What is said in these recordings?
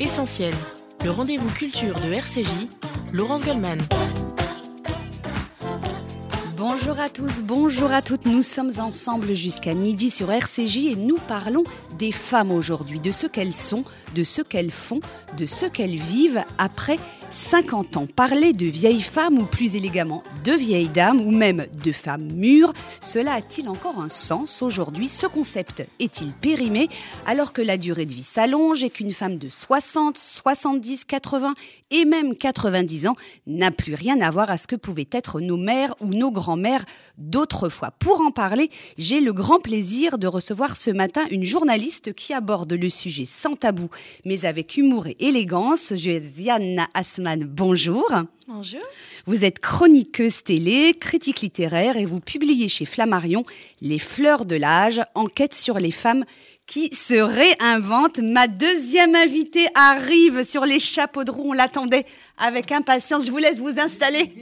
Essentiel, le rendez-vous culture de RCJ, Laurence Goldman. Bonjour à tous, bonjour à toutes. Nous sommes ensemble jusqu'à midi sur RCJ et nous parlons des femmes aujourd'hui, de ce qu'elles sont, de ce qu'elles font, de ce qu'elles vivent après 50 ans. Parler de vieilles femmes ou plus élégamment de vieilles dames ou même de femmes mûres, cela a-t-il encore un sens aujourd'hui? Ce concept est-il périmé? Alors que la durée de vie s'allonge et qu'une femme de 60, 70, 80 et même 90 ans n'a plus rien à voir à ce que pouvaient être nos mères ou nos grands-mères d'autrefois. Pour en parler, j'ai le grand plaisir de recevoir ce matin une journaliste qui aborde le sujet sans tabou mais avec humour et élégance. Josiane Bonjour. Bonjour. Vous êtes chroniqueuse télé, critique littéraire et vous publiez chez Flammarion Les fleurs de l'âge, enquête sur les femmes qui se réinventent. Ma deuxième invitée arrive sur les chapeaux de roue. On l'attendait avec impatience. Je vous laisse vous installer.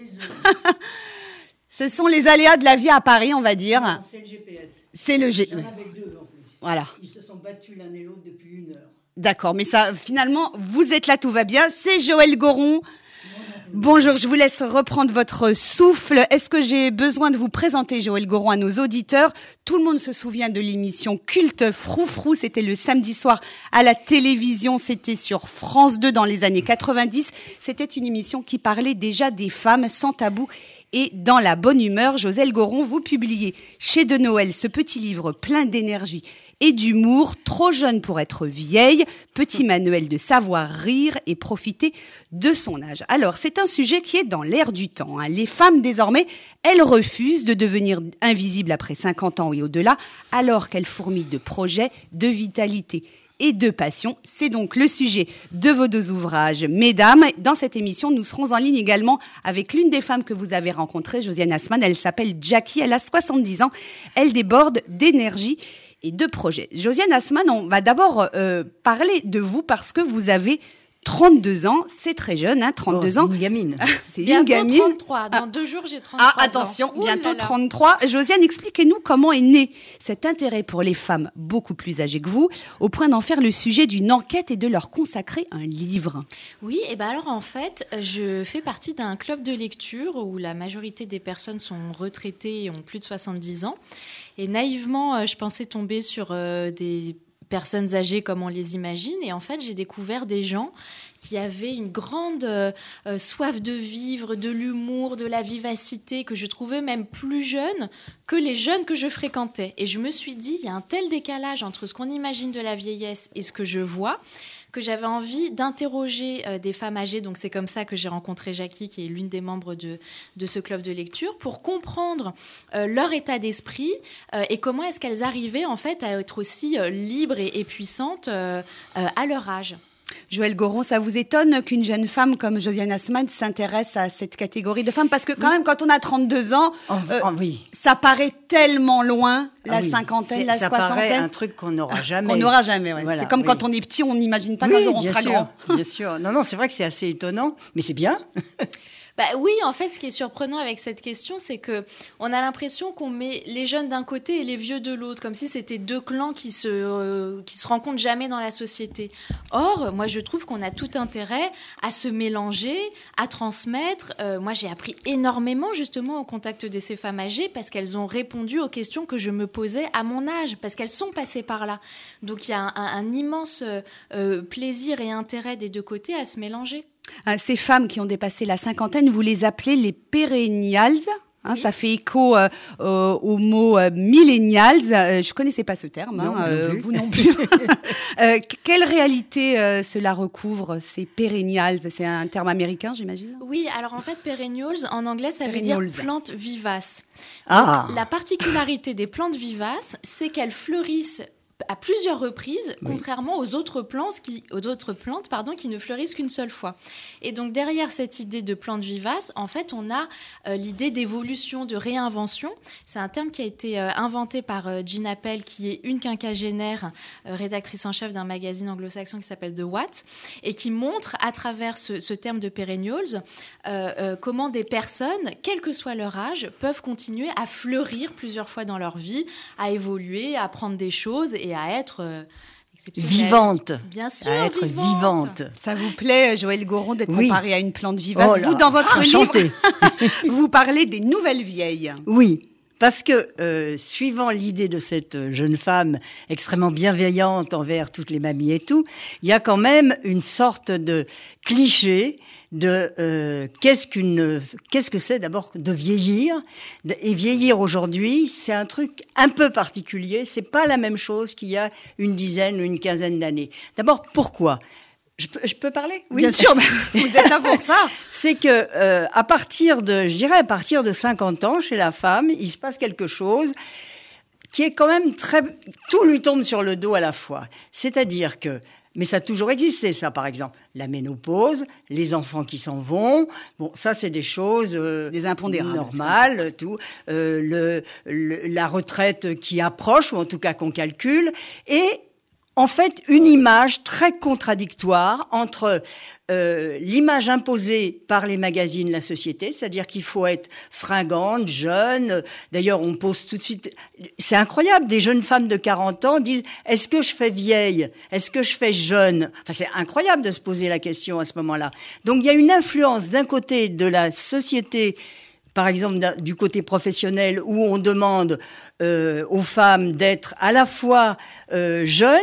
Ce sont les aléas de la vie à Paris, on va dire. C'est le GPS. C'est le GPS. avec deux en plus. Voilà. Ils se sont battus l'un et l'autre depuis une heure. D'accord, mais ça, finalement, vous êtes là, tout va bien. C'est Joël Goron. Bonjour, je vous laisse reprendre votre souffle. Est-ce que j'ai besoin de vous présenter Joël Goron à nos auditeurs? Tout le monde se souvient de l'émission Culte Froufrou, c'était le samedi soir à la télévision, c'était sur France 2 dans les années 90. C'était une émission qui parlait déjà des femmes sans tabou et dans la bonne humeur. Joël Goron, vous publiez chez De Noël ce petit livre plein d'énergie et d'humour, trop jeune pour être vieille, petit manuel de savoir rire et profiter de son âge. Alors, c'est un sujet qui est dans l'air du temps. hein. Les femmes, désormais, elles refusent de devenir invisibles après 50 ans et au-delà, alors qu'elles fourmillent de projets, de vitalité et de passion. C'est donc le sujet de vos deux ouvrages. Mesdames, dans cette émission, nous serons en ligne également avec l'une des femmes que vous avez rencontrées, Josiane Asman. Elle s'appelle Jackie, elle a 70 ans. Elle déborde d'énergie et de projets. Josiane Asman, on va d'abord euh, parler de vous parce que vous avez 32 ans, c'est très jeune, hein, 32 Oh, ans. Une gamine. C'est une Bientôt gamine. 33. Dans deux jours, j'ai 33 Ah, attention, ans. Bientôt là là. 33. Josiane, expliquez-nous comment est né cet intérêt pour les femmes beaucoup plus âgées que vous, au point d'en faire le sujet d'une enquête et de leur consacrer un livre. Oui, et ben alors en fait, je fais partie d'un club de lecture où la majorité des personnes sont retraitées et ont plus de 70 ans. Et naïvement, euh, je pensais tomber sur euh, des personnes âgées comme on les imagine. Et en fait, j'ai découvert des gens qui avaient une grande euh, soif de vivre, de l'humour, de la vivacité, que je trouvais même plus jeunes que les jeunes que je fréquentais. Et je me suis dit, il y a un tel décalage entre ce qu'on imagine de la vieillesse et ce que je vois que j'avais envie d'interroger euh, des femmes âgées. Donc c'est comme ça que j'ai rencontré Jackie, qui est l'une des membres de, de ce club de lecture, pour comprendre euh, leur état d'esprit euh, et comment est-ce qu'elles arrivaient en fait à être aussi libres et, puissantes à leur âge. Joël Goron, ça vous étonne qu'une jeune femme comme Josiane Asman s'intéresse à cette catégorie de femmes? Parce que quand même, quand on a 32 ans, Oh, euh, oh, oui. ça paraît tellement loin, la Ah oui. cinquantaine, la ça paraît soixantaine. un truc qu'on n'aura jamais. Qu'on n'aura jamais. ouais. Voilà, c'est comme quand on est petit, on n'imagine pas qu'un jour on sera sûr, grand. Bien sûr. Non, non, c'est vrai que c'est assez étonnant, mais c'est bien. Bah oui, en fait, ce qui est surprenant avec cette question, c'est que on a l'impression qu'on met les jeunes d'un côté et les vieux de l'autre, comme si c'était deux clans qui se euh, qui se rencontrent jamais dans la société. Or, moi, je trouve qu'on a tout intérêt à se mélanger, à transmettre. Euh, moi, j'ai appris énormément justement au contact de ces femmes âgées parce qu'elles ont répondu aux questions que je me posais à mon âge, parce qu'elles sont passées par là. Donc, il y a un, immense euh, plaisir et intérêt des deux côtés à se mélanger. Hein, Ces femmes qui ont dépassé la cinquantaine, vous les appelez les perennials. Hein, Oui. Ça fait écho euh, euh, au mot euh, millennials. Euh, je connaissais pas ce terme, Non, hein, non euh, vous non plus. Euh, que- quelle réalité euh, cela recouvre, ces perennials? C'est un terme américain, j'imagine? Oui, alors en fait, perennials, en anglais, ça veut dire plantes vivaces. Ah, La particularité des plantes vivaces, c'est qu'elles fleurissent à plusieurs reprises, contrairement aux autres plantes qui, aux autres plantes, pardon, qui ne fleurissent qu'une seule fois. Et donc derrière cette idée de plante vivace, en fait, on a euh, l'idée d'évolution, de réinvention. C'est un terme qui a été euh, inventé par euh, Jean Appel, qui est une quinquagénaire, rédactrice en chef d'un magazine anglo-saxon qui s'appelle The What, et qui montre à travers ce, ce terme de perennials comment des personnes, quel que soit leur âge, peuvent continuer à fleurir plusieurs fois dans leur vie, à évoluer, à apprendre des choses et à être euh, vivante. Bien sûr, À être vivante. Ça vous plaît, Joël Goron, d'être Oui. comparé à une plante vivace Oh Vous, dans votre livre, enchanté. vous parlez des nouvelles vieilles. Oui, parce que euh, suivant l'idée de cette euh, jeune femme extrêmement bienveillante envers toutes les mamies et tout, il y a quand même une sorte de cliché de euh, qu'est-ce qu'une qu'est-ce que c'est d'abord de vieillir? Et vieillir aujourd'hui c'est un truc un peu particulier c'est pas la même chose qu'il y a une dizaine ou une quinzaine d'années d'abord pourquoi? Je peux, je peux parler? Oui. Bien sûr, vous êtes là pour ça. c'est que euh, à partir de, je dirais à partir de 50 ans, chez la femme, il se passe quelque chose qui est quand même très, tout lui tombe sur le dos à la fois. C'est-à-dire que, mais ça a toujours existé, ça, par exemple, la ménopause, les enfants qui s'en vont. Bon, ça, c'est des choses euh, Des impondérables, normales, tout. Euh, le, le- la retraite qui approche, ou en tout cas qu'on calcule, et en fait une image très contradictoire entre euh, l'image imposée par les magazines, la société, c'est-à-dire qu'il faut être fringante, jeune. D'ailleurs, on pose tout de suite. C'est incroyable, des jeunes femmes de 40 ans disent Est-ce que je fais vieille? Est-ce que je fais jeune? Enfin, c'est incroyable de se poser la question à ce moment-là. Donc, il y a une influence d'un côté de la société par exemple du côté professionnel où on demande euh, aux femmes d'être à la fois euh, jeunes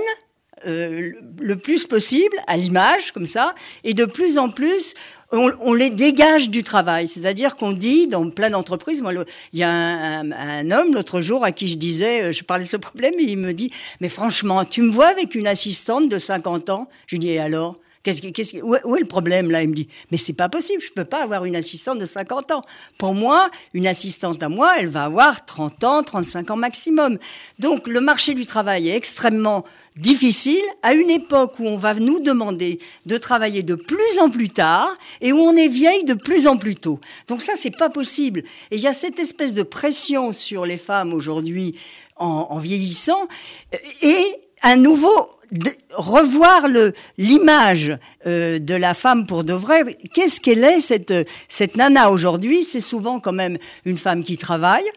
euh, le plus possible à l'image comme ça et de plus en plus on, les dégage du travail, c'est-à-dire qu'on dit dans plein d'entreprises, moi, il y a un, un- un homme l'autre jour à qui je disais, euh, je parlais de ce problème, et il me dit, mais franchement, tu me vois avec une assistante de 50 ans? Je lui dis, et alors? Qu'est-ce que- qu'est-ce que- où, est, le problème là? Il me dit, mais c'est pas possible, je peux pas avoir une assistante de 50 ans. Pour moi, une assistante à moi, elle va avoir 30 ans, 35 ans maximum. Donc le marché du travail est extrêmement difficile à une époque où on va nous demander de travailler de plus en plus tard et où on est vieille de plus en plus tôt. Donc ça, c'est pas possible. Et il y a cette espèce de pression sur les femmes aujourd'hui en, en vieillissant et un nouveau de- revoir le l'image euh, de la femme pour de vrai. Qu'est-ce qu'elle est cette cette nana aujourd'hui? C'est souvent quand même une femme qui travaille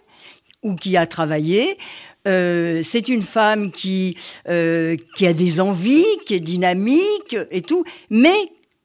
ou qui a travaillé. Euh, c'est une femme qui euh, qui a des envies, qui est dynamique et tout, mais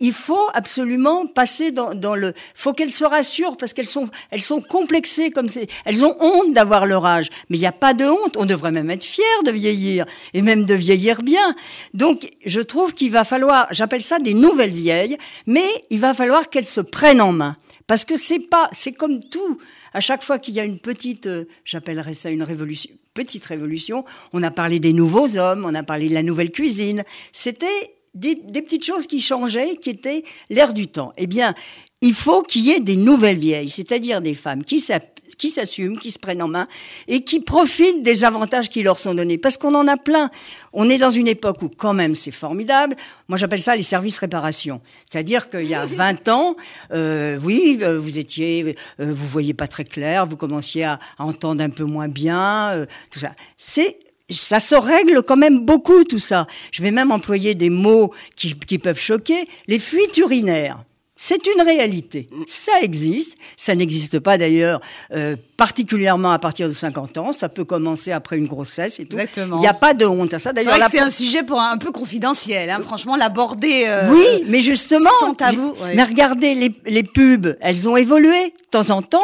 il faut absolument passer dans, dans le. faut qu'elles se rassurent parce qu'elles sont elles sont complexées comme c'est. Elles ont honte d'avoir leur âge, mais il n'y a pas de honte. On devrait même être fier de vieillir et même de vieillir bien. Donc je trouve qu'il va falloir. J'appelle ça des nouvelles vieilles, mais il va falloir qu'elles se prennent en main. Parce que c'est pas, c'est comme tout. À chaque fois qu'il y a une petite, euh, j'appellerais ça une révolution, petite révolution, on a parlé des nouveaux hommes, on a parlé de la nouvelle cuisine. C'était des, des petites choses qui changeaient, qui étaient l'air du temps. Eh bien, il faut qu'il y ait des nouvelles vieilles, c'est-à-dire des femmes qui s'assument, qui se prennent en main et qui profitent des avantages qui leur sont donnés. Parce qu'on en a plein. On est dans une époque où quand même c'est formidable. Moi j'appelle ça les services réparation. C'est-à-dire qu'il y a 20 ans, euh, oui, euh, vous étiez, euh, vous voyez pas très clair, vous commenciez à, à entendre un peu moins bien, euh, tout ça. C'est ça se règle quand même beaucoup tout ça. Je vais même employer des mots qui, qui peuvent choquer. Les fuites urinaires. C'est une réalité. Ça existe. Ça n'existe pas d'ailleurs euh, particulièrement à partir de 50 ans. Ça peut commencer après une grossesse et tout. Exactement. Il n'y a pas de honte à ça. D'ailleurs, la c'est un sujet pour un, un peu confidentiel. Hein. Franchement, l'aborder. euh, oui, mais justement, sans tabou, ouais. mais regardez les, les pubs, elles ont évolué. De temps en temps,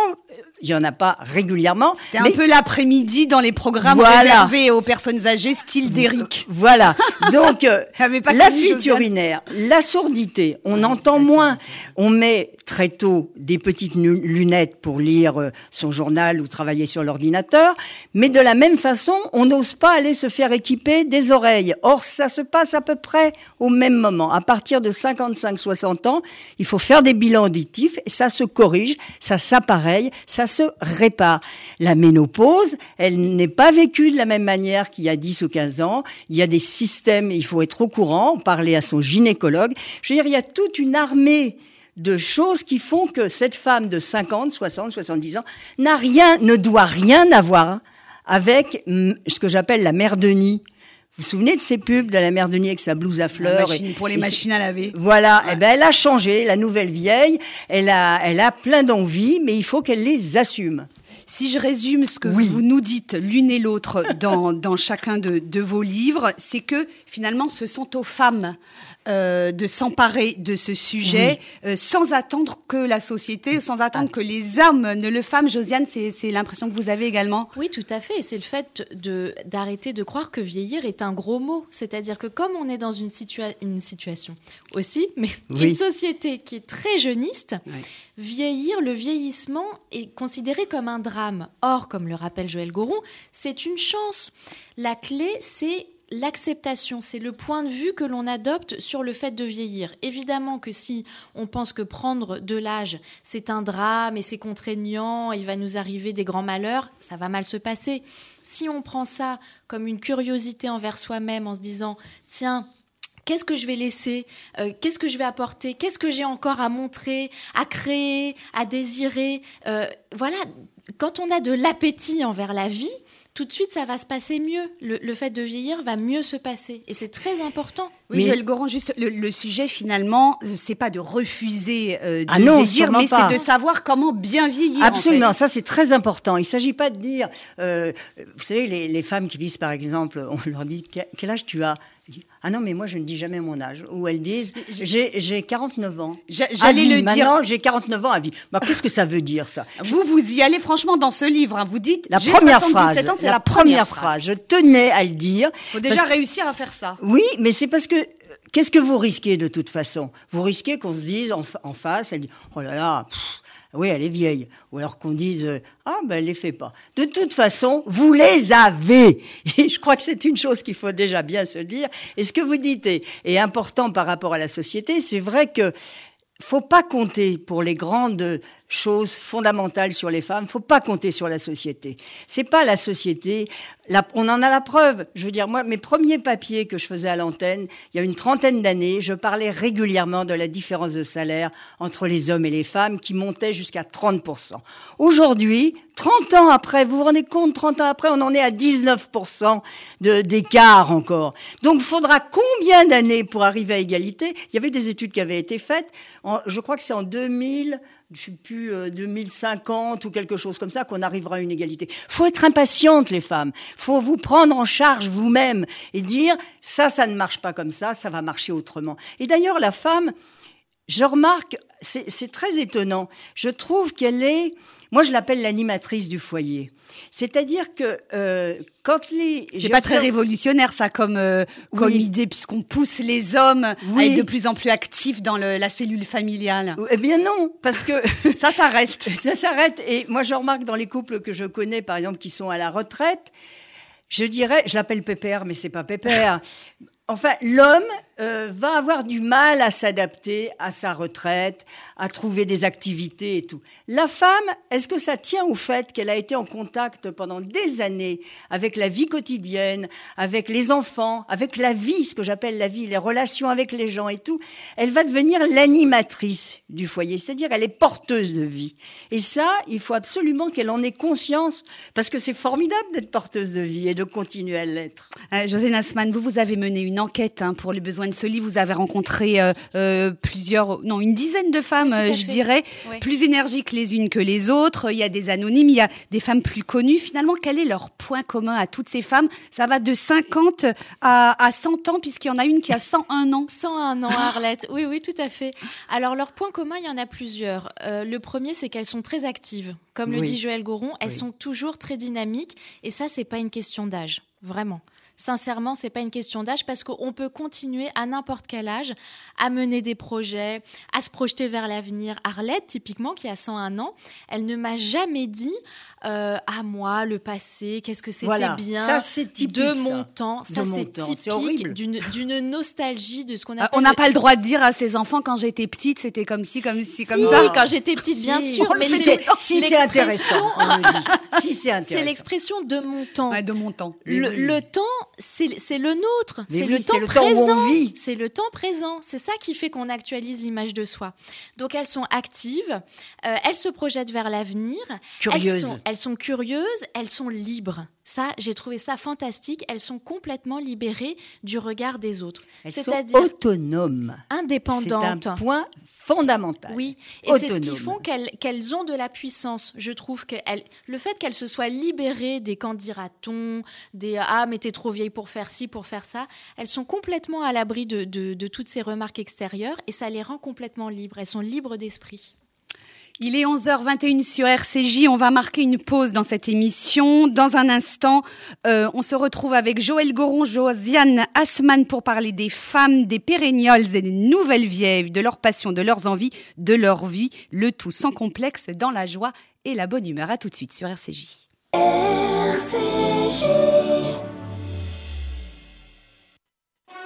il y en a pas régulièrement. C'est mais- un peu l'après-midi dans les programmes Voilà. réservés aux personnes âgées, style d'Eric. Voilà. Donc, euh, la fuite urinaire, la sourdité, on entend moins. On met très tôt des petites lunettes pour lire euh, son journal ou travailler sur l'ordinateur, mais de la même façon, on n'ose pas aller se faire équiper des oreilles. Or, ça se passe à peu près au même moment. À partir de 55-60 ans, il faut faire des bilans auditifs et ça se corrige, ça s'appareille, ça se répare. La ménopause, elle n'est pas vécue de la même manière qu'il y a 10 ou 15 ans. Il y a des systèmes, il faut être au courant, parler à son gynécologue. Je veux dire, il y a toute une armée de choses qui font que cette femme de 50, 60, 70 ans n'a rien, ne doit rien avoir avec hum, ce que j'appelle la mère Denis. Vous vous souvenez de ces pubs de la mère Denis avec sa blouse à fleurs machine- et- pour les et machines à laver. voilà, eh ben elle a changé, la nouvelle vieille, elle a, elle a plein d'envies, mais il faut qu'elle les assume. Si je résume ce que vous nous dites l'une et l'autre dans, dans chacun de, de vos livres, c'est que finalement, ce sont aux femmes euh, de s'emparer de ce sujet euh, sans attendre que la société, sans attendre que les hommes ne le fassent. Josiane, c'est l'impression que vous avez également Oui, tout à fait. C'est le fait d'arrêter de, croire que vieillir est un gros mot. C'est-à-dire que comme on est dans une, une situation aussi, mais une société qui est très jeuniste, vieillir, le vieillissement est considéré comme un drame. Or, comme le rappelle Joël Goron, c'est une chance. La clé, c'est l'acceptation, c'est le point de vue que l'on adopte sur le fait de vieillir. Évidemment que si on pense que prendre de l'âge, c'est un drame et c'est contraignant, il va nous arriver des grands malheurs, ça va mal se passer. Si on prend ça comme une curiosité envers soi-même en se disant, tiens, Qu'est-ce que je vais laisser euh, Qu'est-ce que je vais apporter Qu'est-ce que j'ai encore à montrer, à créer, à désirer euh, Voilà, quand on a de l'appétit envers la vie, tout de suite, ça va se passer mieux. Le, fait de vieillir va mieux se passer. Et c'est très important. Oui, Joël Goran, juste le, sujet finalement, c'est pas de refuser euh, de ah vieillir, mais c'est de savoir comment bien vieillir. Absolument, ça c'est très important. Il s'agit pas de dire, euh, vous savez, les, les, femmes qui disent par exemple, on leur dit quel âge tu as? Ah non, mais moi, je ne dis jamais mon âge. Ou elles disent, j'ai 49 ans. J'allais le dire. Maintenant, j'ai 49 ans à vie. Bah, Qu'est-ce que ça veut dire, ça? Vous, vous y allez franchement dans ce livre. Hein. Vous dites, la première phrase. c'est la, première phrase. Je tenais à le dire. Il faut déjà réussir à faire ça. Oui, mais c'est parce que Qu'est-ce que vous risquez de toute façon? Vous risquez qu'on se dise en, face, elle dit Oh là là, oui, elle est vieille. Ou alors qu'on dise Ah, ben elle les fait pas. De toute façon, vous les avez. Et je crois que c'est une chose qu'il faut déjà bien se dire. Et ce que vous dites est, important par rapport à la société. C'est vrai que faut pas compter pour les grandes choses fondamentales sur les femmes. Faut pas compter sur la société. C'est pas la société. on en a la preuve. Je veux dire, moi, mes premiers papiers que je faisais à l'antenne, il y a une trentaine d'années, je parlais régulièrement de la différence de salaire entre les hommes et les femmes qui montait jusqu'à 30%. Aujourd'hui, 30 ans après, vous vous rendez compte, 30 ans après, on en est à 19% d'écart encore. Donc, faudra combien d'années pour arriver à égalité? Il y avait des études qui avaient été faites. je crois que c'est en 2000 je sais plus, 2050 euh, ou quelque chose comme ça, qu'on arrivera à une égalité. Faut être impatiente, les femmes. Faut vous prendre en charge vous-même et dire, ça, ça ne marche pas comme ça, ça va marcher autrement. Et d'ailleurs, la femme, je remarque, c'est très étonnant. Je trouve qu'elle est, moi, je l'appelle l'animatrice du foyer. C'est-à-dire que euh, quand les... C'est pas très révolutionnaire ça comme, euh, comme idée, puisqu'on pousse les hommes à être de plus en plus actifs dans le, la cellule familiale. Eh bien non, parce que... ça, ça reste. ça s'arrête. Et moi, je remarque dans les couples que je connais, par exemple, qui sont à la retraite, je dirais, je l'appelle pépère, mais c'est pas pépère. Enfin, l'homme euh, va avoir du mal à s'adapter à sa retraite, à trouver des activités et tout. La femme, est-ce que ça tient au fait qu'elle a été en contact pendant des années avec la vie quotidienne, avec les enfants, avec la vie, ce que j'appelle la vie, les relations avec les gens et tout? Elle va devenir l'animatrice du foyer, c'est-à-dire elle est porteuse de vie. Et ça, il faut absolument qu'elle en ait conscience, parce que c'est formidable d'être porteuse de vie et de continuer à l'être. Euh, José Nassman, vous, vous avez mené une enquête hein, pour les besoins ce livre, vous avez rencontré euh, euh, plusieurs, non, une dizaine de femmes, euh, je dirais, plus énergiques les unes que les autres. Il y a des anonymes, il y a des femmes plus connues. Finalement, quel est leur point commun à toutes ces femmes? Ça va de 50 à, à 100 ans, puisqu'il y en a une qui a 101 ans. 101 ans, Arlette. Oui, oui, tout à fait. Alors, leur point commun, il y en a plusieurs. le premier, c'est qu'elles sont très actives. Comme le dit Joël Goron, elles sont toujours très dynamiques. Et ça, c'est pas une question d'âge. Vraiment sincèrement, c'est pas une question d'âge parce qu'on peut continuer à n'importe quel âge à mener des projets, à se projeter vers l'avenir. Arlette, typiquement, qui a 101 ans, elle ne m'a jamais dit euh, à moi le passé, qu'est-ce que c'était bien de mon temps. Ça, c'est typique d'une nostalgie de ce qu'on a. Ah, on n'a pas le droit de dire à ses enfants quand j'étais petite, c'était comme si, comme si, comme ça. quand j'étais petite, bien sûr. Mais si c'est intéressant, si c'est l'expression de mon temps. de mon temps. le temps c'est le nôtre, c'est le, temps présent. C'est le temps présent. C'est ça qui fait qu'on actualise l'image de soi. Donc elles sont actives, euh, elles se projettent vers l'avenir. Curieuses. Elles sont, curieuses, elles sont libres. Ça, j'ai trouvé ça fantastique. Elles sont complètement libérées du regard des autres. Elles sont autonomes. Indépendantes. C'est un point fondamental. Oui, et c'est ce qui font qu'elles ont de la puissance. Je trouve que le fait qu'elles se soient libérées des dira-t-on, des ah mais t'es trop vieille pour faire ci, pour faire ça, elles sont complètement à l'abri de, de toutes ces remarques extérieures et ça les rend complètement libres. Elles sont libres d'esprit. Il est 11h21 sur RCJ. On va marquer une pause dans cette émission. Dans un instant, euh, on se retrouve avec Joël Goron, Josiane Asman pour parler des femmes, des pérégnoles et des nouvelles vieilles, de leur passion, de leurs envies, de leur vie. Le tout sans complexe, dans la joie et la bonne humeur. À tout de suite sur RCJ. RCJ.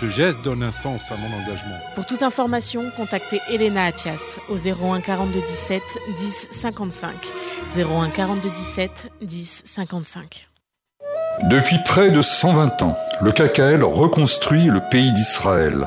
Ce geste donne un sens à mon engagement. Pour toute information, contactez Elena Atias au 01 42 17 10 55. 01 42 17 10 55. Depuis près de 120 ans, le KKL reconstruit le pays d'Israël.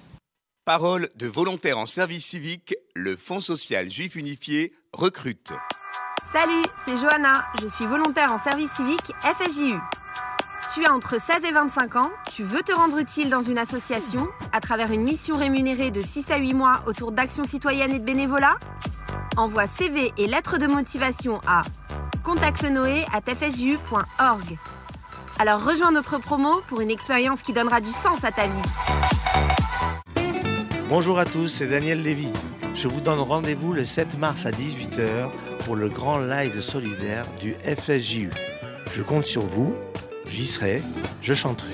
Parole de volontaires en service civique, le Fonds social juif unifié recrute. Salut, c'est Johanna, je suis volontaire en service civique FSJU. Tu as entre 16 et 25 ans, tu veux te rendre utile dans une association à travers une mission rémunérée de 6 à 8 mois autour d'actions citoyennes et de bénévolat? Envoie CV et lettres de motivation à contactenoé@fsju.org. Alors rejoins notre promo pour une expérience qui donnera du sens à ta vie. Bonjour à tous, c'est Daniel Lévy. Je vous donne rendez-vous le 7 mars à 18h pour le grand live solidaire du FSJU. Je compte sur vous, j'y serai, je chanterai.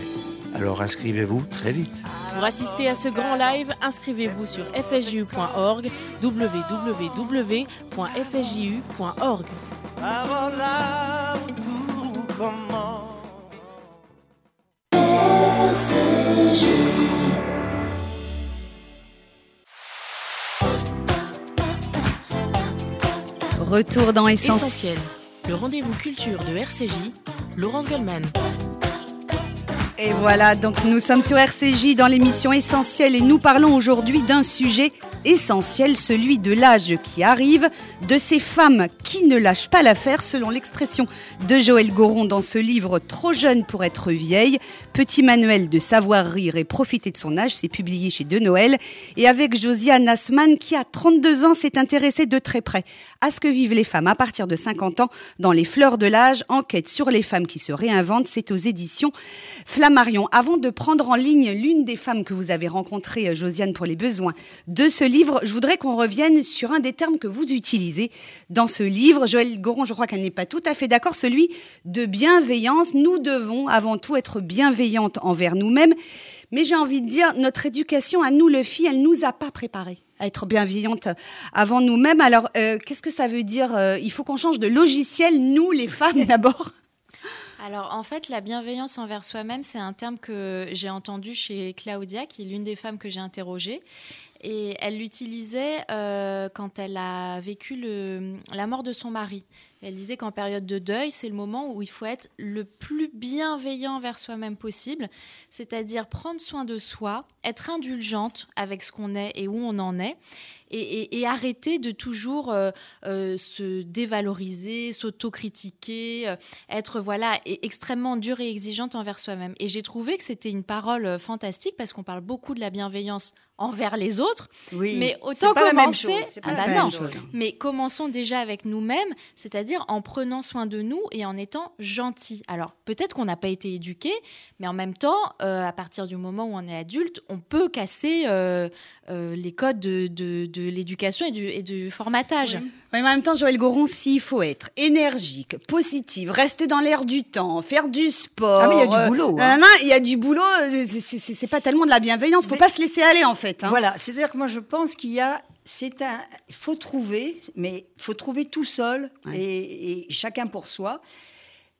Alors inscrivez-vous très vite. Pour assister à ce grand live, inscrivez-vous sur fsju.org, www.fsju.org. Retour dans Essentiel. Essentiel. Le rendez-vous culture de RCJ, Laurence Goldman. Et voilà, donc nous sommes sur RCJ dans l'émission Essentiel et nous parlons aujourd'hui d'un sujet essentiel, celui de l'âge qui arrive, de ces femmes qui ne lâchent pas l'affaire, selon l'expression de Joël Goron dans ce livre Trop jeune pour être vieille, petit manuel de savoir rire et profiter de son âge, c'est publié chez De Noël, et avec Josiane Asman qui à 32 ans s'est intéressée de très près à ce que vivent les femmes à partir de 50 ans dans les fleurs de l'âge, enquête sur les femmes qui se réinventent, c'est aux éditions Flammarion. Avant de prendre en ligne l'une des femmes que vous avez rencontrées, Josiane, pour les besoins de ce livre, je voudrais qu'on revienne sur un des termes que vous utilisez dans ce livre. Joël Goron, je crois qu'elle n'est pas tout à fait d'accord, celui de bienveillance. Nous devons avant tout être bienveillantes envers nous-mêmes. Mais j'ai envie de dire, notre éducation à nous, le filles, elle nous a pas préparés à être bienveillantes avant nous-mêmes. Alors, euh, qu'est-ce que ça veut dire euh, Il faut qu'on change de logiciel, nous, les femmes, d'abord? Alors en fait, la bienveillance envers soi-même, c'est un terme que j'ai entendu chez Claudia, qui est l'une des femmes que j'ai interrogées. Et elle l'utilisait euh, quand elle a vécu la mort de son mari. Elle disait qu'en période de deuil, c'est le moment où il faut être le plus bienveillant vers soi-même possible, c'est-à-dire prendre soin de soi, être indulgente avec ce qu'on est et où on en est, et, arrêter de toujours euh, euh, se dévaloriser, s'autocritiquer, être voilà extrêmement dure et exigeante envers soi-même. Et j'ai trouvé que c'était une parole fantastique parce qu'on parle beaucoup de la bienveillance envers les autres. Oui. Mais autant pas la même commencer. chose, c'est pas Ah la bah même non. chose. Mais commençons déjà avec nous-mêmes, c'est-à-dire en prenant soin de nous et en étant gentils. Alors peut-être qu'on n'a pas été éduqué, mais en même temps, euh, à partir du moment où on est adulte, on peut casser euh, euh, les codes de, de- de l'éducation et du, et du formatage. Oui, mais en même temps, Joël Goron, s'il faut être énergique, positive, rester dans l'air du temps, faire du sport. Ah, mais il y a du euh, boulot, hein. nanana, Il y a du boulot, c'est- pas tellement de la bienveillance. Faut Mais- pas se laisser aller, en fait. hein. Voilà, c'est-à-dire que moi je pense qu'il y a, c'est un, il faut trouver, mais il faut trouver tout seul Ouais. et, et chacun pour soi,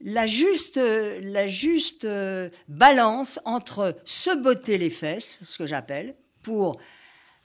la juste, la juste euh, balance entre se botter les fesses, ce que j'appelle, pour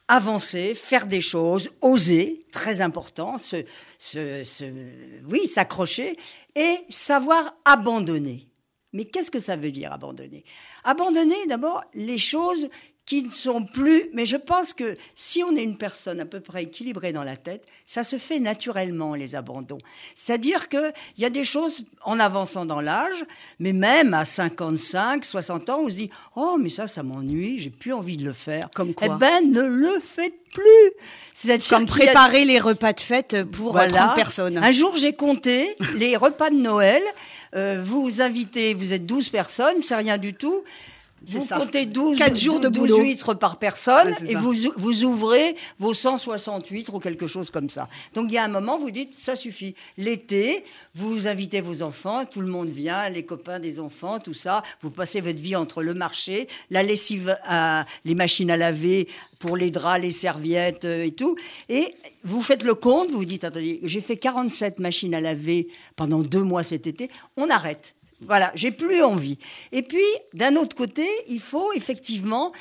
avancer, faire des choses, oser, très important, se, se- se- oui, s'accrocher et savoir abandonner. Mais qu'est-ce que ça veut dire abandonner? Abandonner d'abord les choses qui ne sont plus. Mais je pense que si on est une personne à peu près équilibrée dans la tête, ça se fait naturellement les abandons. C'est-à-dire qu'il y a des choses en avançant dans l'âge, mais même à 55, 60 ans, on se dit Oh, mais ça, ça m'ennuie, j'ai plus envie de le faire. Comme quoi Eh ben, ne le faites plus Comme a- préparer les repas de fête pour voilà. 30 personnes. Un jour, j'ai compté les repas de Noël. Euh, vous invitez, vous êtes 12 personnes, c'est rien du tout. Vous ça. comptez 12, Quatre jours de 12 boulot. huîtres par personne Ouais, et vous, vous ouvrez vos 160 huîtres ou quelque chose comme ça. Donc il y a un moment, vous dites, ça suffit. L'été, vous invitez vos enfants, tout le monde vient, les copains des enfants, tout ça. Vous passez votre vie entre le marché, la lessive, à, les machines à laver pour les draps, les serviettes euh, et tout. Et vous faites le compte, vous vous dites, attendez, j'ai fait 47 machines à laver pendant deux mois cet été, on arrête. Voilà, j'ai plus envie. Et puis, d'un autre côté, il faut effectivement,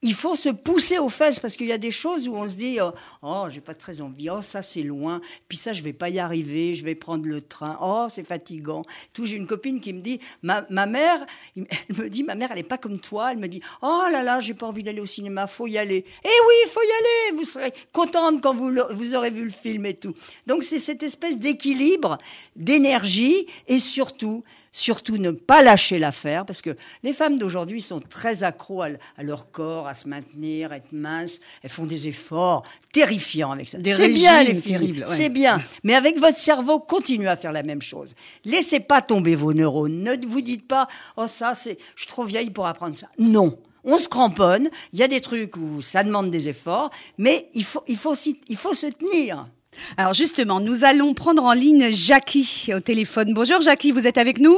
il faut se pousser aux fesses parce qu'il y a des choses où on se dit, euh, oh, j'ai pas très envie, oh, ça c'est loin, puis ça je vais pas y arriver, je vais prendre le train, oh, c'est fatigant. Tout, j'ai une copine qui me dit, ma, ma mère, elle me dit, ma mère, elle est pas comme toi, elle me dit, oh là là, j'ai pas envie d'aller au cinéma, faut y aller. Eh oui, faut y aller, vous serez contente quand vous, vous aurez vu le film et tout. Donc c'est cette espèce d'équilibre, d'énergie et surtout, surtout ne pas lâcher l'affaire parce que les femmes d'aujourd'hui sont très accros à, à leur corps, à se maintenir, être minces. Elles font des efforts terrifiants avec ça. C'est bien les filles, ouais. c'est bien. Mais avec votre cerveau, continuez à faire la même chose. Laissez pas tomber vos neurones. Ne vous dites pas, oh ça, c'est, je suis trop vieille pour apprendre ça. Non. On se cramponne. Il y a des trucs où ça demande des efforts, mais il faut, il faut, il faut se tenir. Alors justement, nous allons prendre en ligne Jackie au téléphone. Bonjour Jackie, vous êtes avec nous?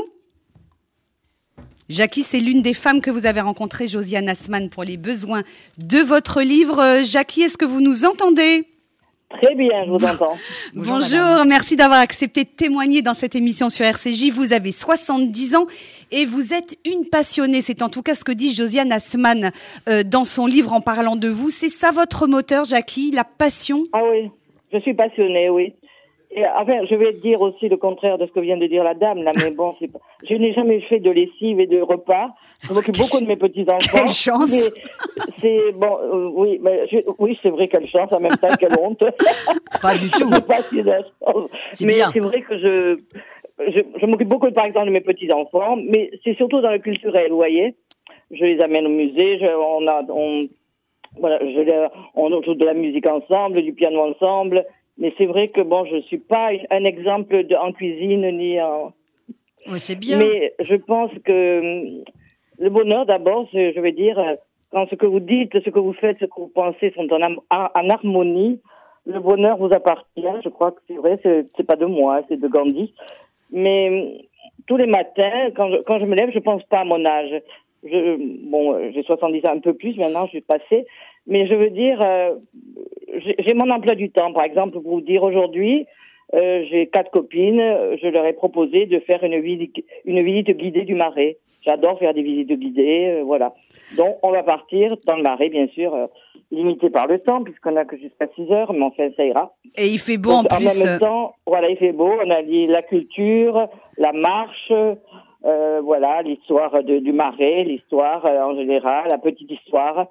Jackie, c'est l'une des femmes que vous avez rencontrées, Josiane Asman, pour les besoins de votre livre. Jackie, est-ce que vous nous entendez? Très bien, je vous entends. Bonjour, merci d'avoir accepté de témoigner dans cette émission sur RCJ. Vous avez 70 ans et vous êtes une passionnée. C'est en tout cas ce que dit Josiane Asman euh, dans son livre en parlant de vous. C'est ça votre moteur, Jackie, la passion? Ah oui, je suis passionnée, oui. Et, enfin, je vais dire aussi le contraire de ce que vient de dire la dame, là, mais bon, pas... je n'ai jamais fait de lessive et de repas. Je m'occupe beaucoup de mes petits-enfants. Quelle chance C'est bon, euh, oui, mais je- oui, c'est vrai, quelle chance, en même temps, quelle honte. Pas du tout. Pas si Mais c'est vrai que je, je, je m'occupe beaucoup, par exemple, de mes petits-enfants, mais c'est surtout dans le culturel, vous voyez. Je les amène au musée, je, on a, on, voilà, je, on joue de la musique ensemble, du piano ensemble. Mais c'est vrai que bon, je suis pas un exemple de, en cuisine ni en. Ouais, c'est bien. Mais je pense que le bonheur, d'abord, je veux dire, quand ce que vous dites, ce que vous faites, ce que vous pensez sont en, harmonie, le bonheur vous appartient. Je crois que c'est vrai, c'est pas de moi, c'est de Gandhi. Mais tous les matins, quand je, quand je me lève, je pense pas à mon âge. Je, bon, j'ai 70 ans, un peu plus maintenant, je suis passée. Mais je veux dire, euh, j'ai mon emploi du temps, par exemple, pour vous dire aujourd'hui, euh, j'ai quatre copines, je leur ai proposé de faire une visite, une visite guidée du Marais. J'adore faire des visites guidées, euh, voilà. Donc, on va partir dans le Marais, bien sûr, euh, limité par le temps, puisqu'on a que jusqu'à 6 heures, mais enfin, ça ira. Et il fait beau en Donc, plus. même euh, temps, voilà, il fait beau. On a dit la culture, la marche, euh, voilà, l'histoire du marais, l'histoire euh, en général, la petite histoire.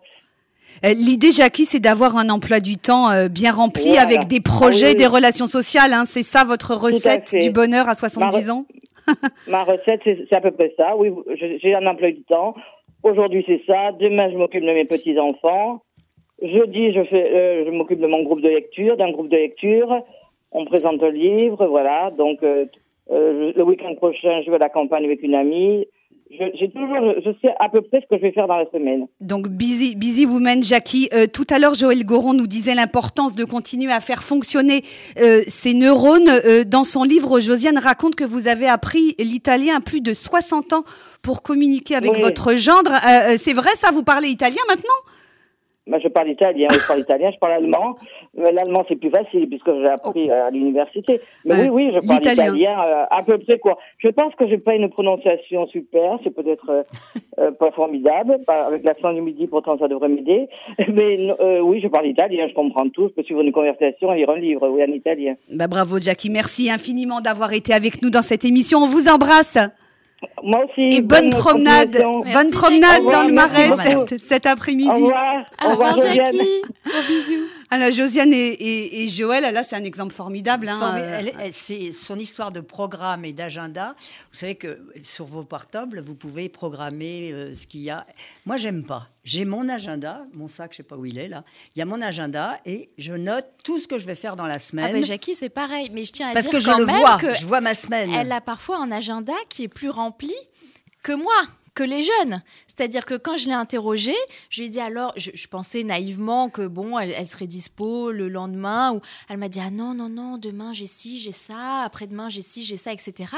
Euh, L'idée, Jackie, c'est d'avoir un emploi du temps euh, bien rempli Voilà. avec des projets, Ah oui, des relations sociales. hein. C'est ça votre recette du bonheur à 70 Ma re- ans? Ma recette, c'est à peu près ça. Oui, j'ai un emploi du temps. Aujourd'hui, c'est ça. Demain, je m'occupe de mes petits enfants. Jeudi, je fais, euh, je m'occupe de mon groupe de lecture, d'un groupe de lecture. On présente le livre, voilà. Donc, euh, le week-end prochain, je vais à la campagne avec une amie. Je, j'ai toujours, je sais à peu près ce que je vais faire dans la semaine. Donc, busy, busy woman, Jackie. Euh, tout à l'heure, Joël Goron nous disait l'importance de continuer à faire fonctionner euh, ces neurones. Euh, dans son livre, Josiane raconte que vous avez appris l'italien à plus de 60 ans pour communiquer avec Oui. votre gendre. Euh, euh, c'est vrai, ça, vous parlez italien maintenant? Moi, je parle italien, je parle italien, je parle allemand. L'allemand, c'est plus facile puisque j'ai appris à l'université. Mais oui, oui, je parle L'italien. italien euh, à peu près quoi. Je pense que j'ai pas une prononciation super, c'est peut-être euh, euh, pas formidable. Pas- avec l'accent du midi, pourtant, ça devrait m'aider. Mais euh, oui, je parle italien, je comprends tout. Je peux suivre une conversation et lire un livre, oui, en italien. bah, Bravo, Jackie. Merci infiniment d'avoir été avec nous dans cette émission. On vous embrasse. Moi aussi. Et bonne promenade, bonne promenade dans le Au Marais revoir, cet, cet après-midi. Au revoir. Au revoir, Josiane. Jackie. Gros bisous. Alors, Josiane et, et, et Joël, là, c'est un exemple formidable. Hein, Formi- elle- elle- c'est son histoire de programme et d'agenda. Vous savez que sur vos portables, vous pouvez programmer euh, ce qu'il y a. Moi, j'aime pas. J'ai mon agenda, mon sac, je sais pas où il est là. Il y a mon agenda et je note tout ce que je vais faire dans la Ah semaine. bah Jackie, c'est pareil. Mais je tiens à parce dire que je quand le même vois, que je vois ma semaine. elle a parfois un agenda qui est plus rempli que moi, que les jeunes. C'est-à-dire que quand je l'ai interrogée, je lui ai dit alors, je, je pensais naïvement que bon, elle, elle serait dispo le lendemain. Ou elle m'a dit ah non non non, demain j'ai ci, j'ai ça, après-demain j'ai ci, j'ai ça, etc.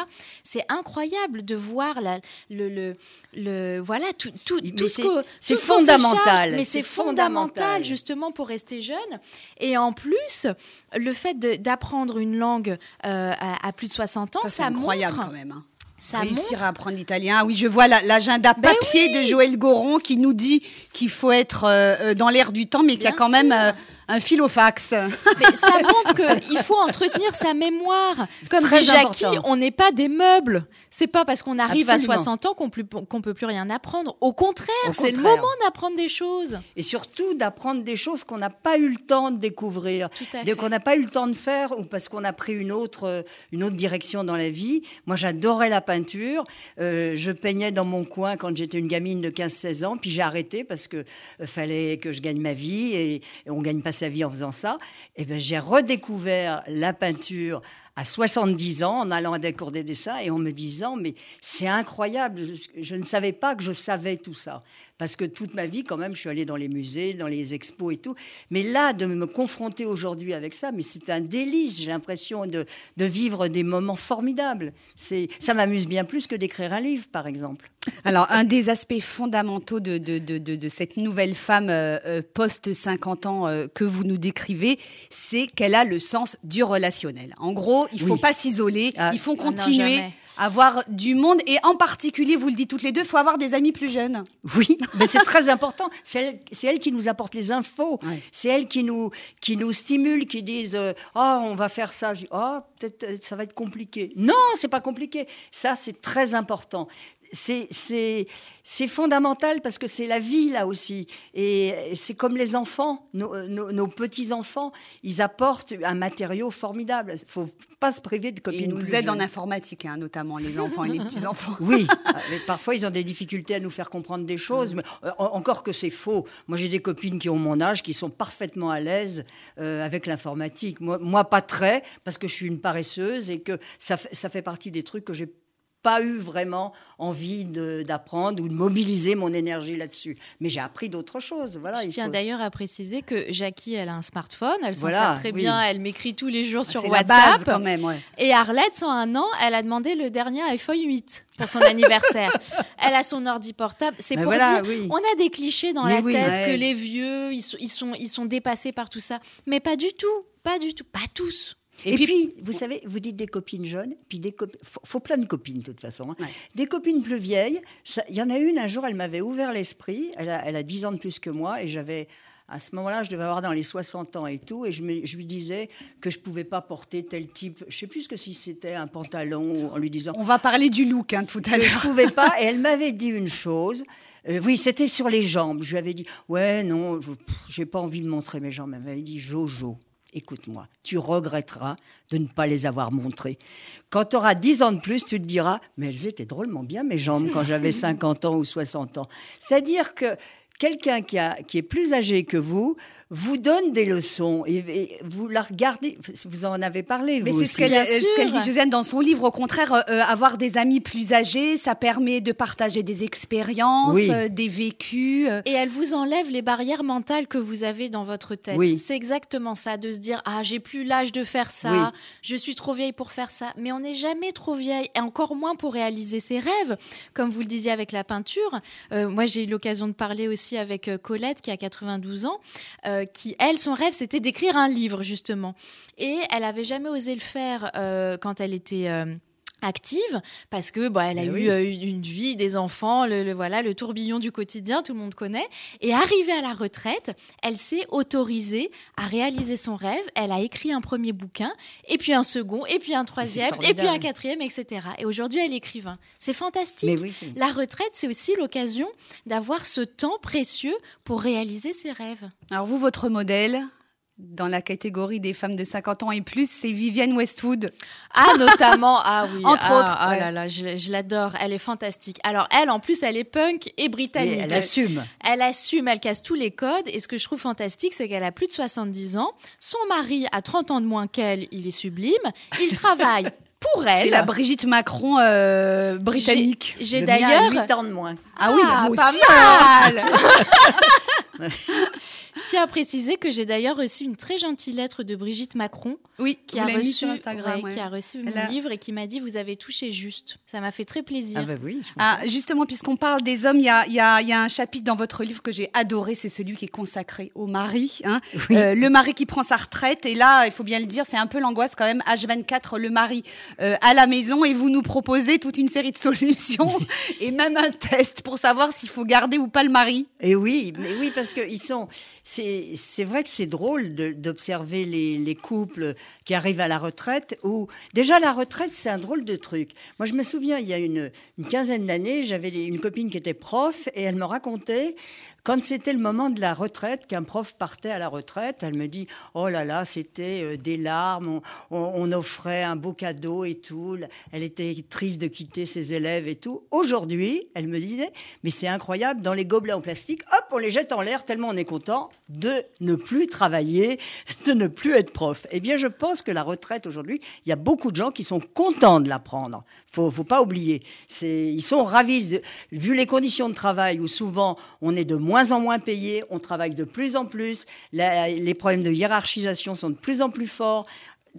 C'est incroyable de voir la, le, le, le voilà tout tout, Mais tout ce c'est- que c'est fondamental, charge, mais c'est fondamental fondamental. justement pour rester jeune. Et en plus, le fait d'apprendre une langue euh, à, à plus de 60 ans, ça, c'est ça montre quand même. hein. Ça Réussir montre à apprendre l'italien. Ah oui, je vois la- l'agenda Ben papier oui. de Joël Goron qui nous dit qu'il faut être euh, euh, dans l'air du temps, mais qu'il y a quand même euh, un fil au fax. Mais ça montre qu'il faut entretenir sa mémoire. Comme Très dit Jackie, important. on n'est pas des meubles. C'est pas parce qu'on arrive Absolument. à 60 ans qu'on ne peut plus rien apprendre. Au contraire, c'est le moment d'apprendre des choses. Et surtout d'apprendre des choses qu'on n'a pas eu le temps de découvrir, qu'on n'a pas eu le temps de faire ou parce qu'on a pris une autre, euh, une autre direction dans la vie. Moi, j'adorais la peinture. Euh, je peignais dans mon coin quand j'étais une gamine de 15-16 ans, puis j'ai arrêté parce que euh, fallait que je gagne ma vie et, et on gagne pas sa vie en faisant ça. Et ben, j'ai redécouvert la peinture à 70 ans en allant à des cours des dessins et en me disant mais c'est incroyable je, ne savais pas que je savais tout ça. Parce que toute ma vie quand même je suis allée dans les musées dans les expos et tout. Mais là de me confronter aujourd'hui avec ça mais c'est un délice j'ai l'impression de, de vivre des moments formidables. C'est ça m'amuse bien plus que d'écrire un livre par exemple. Alors, un des aspects fondamentaux de, de, de, cette nouvelle femme euh, euh, post-50 ans euh, que vous nous décrivez, c'est qu'elle a le sens du relationnel. En gros, il ne faut Oui. pas s'isoler, Ah. il faut non, continuer à avoir du monde et en particulier, vous le dites toutes les deux, il faut avoir des amis plus jeunes. Oui, mais c'est très important. C'est elle, qui nous apporte les infos. Ouais. C'est elle qui nous, qui nous stimule, qui disent euh, Ah, on va faire ça. Je dis, Ah, peut-être euh, ça va être compliqué. Non, c'est pas compliqué. Ça, c'est très important. C'est, fondamental parce que c'est la vie là aussi. Et c'est comme les enfants, nos, nos- nos petits-enfants, ils apportent un matériau formidable. Il faut pas se priver de copines ils nous aident en informatique, hein, notamment les enfants et les petits-enfants. Oui, euh, mais parfois ils ont des difficultés à nous faire comprendre des choses, mais euh, en- encore que c'est faux. Moi j'ai des copines qui ont mon âge, qui sont parfaitement à l'aise euh, avec l'informatique. Moi, moi, pas très, parce que je suis une paresseuse et que ça fait partie des trucs que j'ai pas eu vraiment envie d'apprendre ou de mobiliser mon énergie là-dessus. Mais j'ai appris d'autres choses. Voilà, Je tiens faut- d'ailleurs à préciser que Jackie, elle a un smartphone, elle s'en Voilà, sert très oui. bien, elle m'écrit tous les jours sur C'est la WhatsApp. base quand même, ouais. Et Arlette, sans un an, elle a demandé le dernier iPhone 8 pour son anniversaire. elle a son ordi portable. C'est pour voilà, dire, oui. on a des clichés dans Mais la oui, tête ouais. que les vieux, ils sont, ils, sont, ils sont dépassés par tout ça. Mais pas du tout, pas du tout, pas tous. Et, puis, vous savez, vous dites des copines jeunes, puis des copines. Faut, faut plein de copines, de toute façon. hein. Ouais. Des copines plus vieilles. Il y en a une, un jour, elle m'avait ouvert l'esprit. Elle a, elle a 10 ans de plus que moi, et j'avais. À ce moment-là, je devais avoir dans les 60 ans et tout, et je, me- je lui disais que je pouvais pas porter tel type. Je sais plus ce que si c'était un pantalon, en lui disant On va parler du look hein, tout à que je l'heure. pouvais pas. Et elle m'avait dit une chose. Euh, oui, c'était sur les jambes. Je lui avais dit, ouais, non, je j'ai pas envie de montrer mes jambes. Elle m'avait dit, Jojo, écoute-moi, tu regretteras de ne pas les avoir montrées. Quand tu auras 10 ans de plus, tu te diras, mais elles étaient drôlement bien, mes jambes, quand j'avais 50 ans ou 60 ans. C'est-à-dire que quelqu'un qui, qui est plus âgé que vous vous donne des leçons et, et vous la regardez. Vous en avez parlé, Mais c'est ce qu'elle euh, ce qu'elle dit Josiane dans son livre. Au contraire, euh, euh, avoir des amis plus âgés, ça permet de partager des expériences, Oui. euh, des vécus. euh. Et elle vous enlève les barrières mentales que vous avez dans votre tête. Oui. C'est exactement ça, de se dire ah j'ai plus l'âge de faire ça, Oui. je suis trop vieille pour faire ça. Mais on n'est jamais trop vieille, et encore moins pour réaliser ses rêves, comme vous le disiez avec la peinture. Euh, moi j'ai eu l'occasion de parler aussi avec Colette qui a 92 ans, qui elle son rêve c'était d'écrire un livre justement, et elle avait jamais osé le faire euh, quand elle était euh, active parce que bah, elle a eu euh, une vie, des enfants, le, le- voilà le tourbillon du quotidien, tout le monde connaît. Et arrivée à la retraite, elle s'est autorisée à réaliser son rêve. Elle a écrit un premier bouquin, et puis un second, et puis un troisième, et puis un quatrième, etc. Et aujourd'hui, elle est écrivain. C'est fantastique. Mais oui, c'est- La retraite, c'est aussi l'occasion d'avoir ce temps précieux pour réaliser ses rêves. Alors vous, votre modèle? Dans la catégorie des femmes de 50 ans et plus, c'est Vivienne Westwood. Ah, notamment, ah oui. Entre ah, autres, Ah ouais. là là, je, je l'adore. Elle est fantastique. Alors, elle, en plus, elle est punk et britannique. Mais elle assume. Elle assume, elle casse tous les codes. Et ce que je trouve fantastique, c'est qu'elle a plus de 70 ans. Son mari a 30 ans de moins qu'elle. Il est sublime. Il travaille pour elle. C'est la Brigitte Macron euh, britannique. J'ai d'ailleurs. 8 ans de moins. Ah oui, bah vous pas aussi, mal. Je tiens à préciser que j'ai d'ailleurs reçu une très gentille lettre de Brigitte Macron Oui, qui a reçu, sur Instagram. ouais, ouais. qui a reçu Elle mon a- livre et qui m'a dit vous avez touché juste. Ça m'a fait très plaisir. Ah bah oui, je Ah, justement, puisqu'on parle des hommes, il y a, il y a- il y a un chapitre dans votre livre que j'ai adoré, c'est celui qui est consacré au mari. hein. Euh, le mari qui prend sa retraite, et là, il faut bien le dire, c'est un peu l'angoisse quand même, H24, le mari euh, à la maison, et vous nous proposez toute une série de solutions, et même un test pour savoir s'il faut garder ou pas le mari. Et oui, mais oui, parce que ils sont. C'est vrai que c'est drôle d'observer les, les couples qui arrivent à la retraite. Où déjà la retraite, c'est un drôle de truc. Moi, je me souviens, il y a une, une quinzaine d'années, j'avais une copine qui était prof et elle me racontait quand c'était le moment de la retraite, qu'un prof partait à la retraite, elle me dit Oh là là, c'était euh, des larmes, on, offrait un beau cadeau et tout. Elle était triste de quitter ses élèves et tout. Aujourd'hui, elle me disait Mais c'est incroyable, dans les gobelets en plastique, hop, on les jette en l'air tellement on est content de ne plus travailler, de ne plus être prof. Eh bien, je pense que la retraite aujourd'hui, il y a beaucoup de gens qui sont contents de la prendre. Faut, faut pas oublier. Ils sont ravis. vu les conditions de travail où souvent on est de moins en moins payé, on travaille de plus en plus, les problèmes de hiérarchisation sont de plus en plus forts.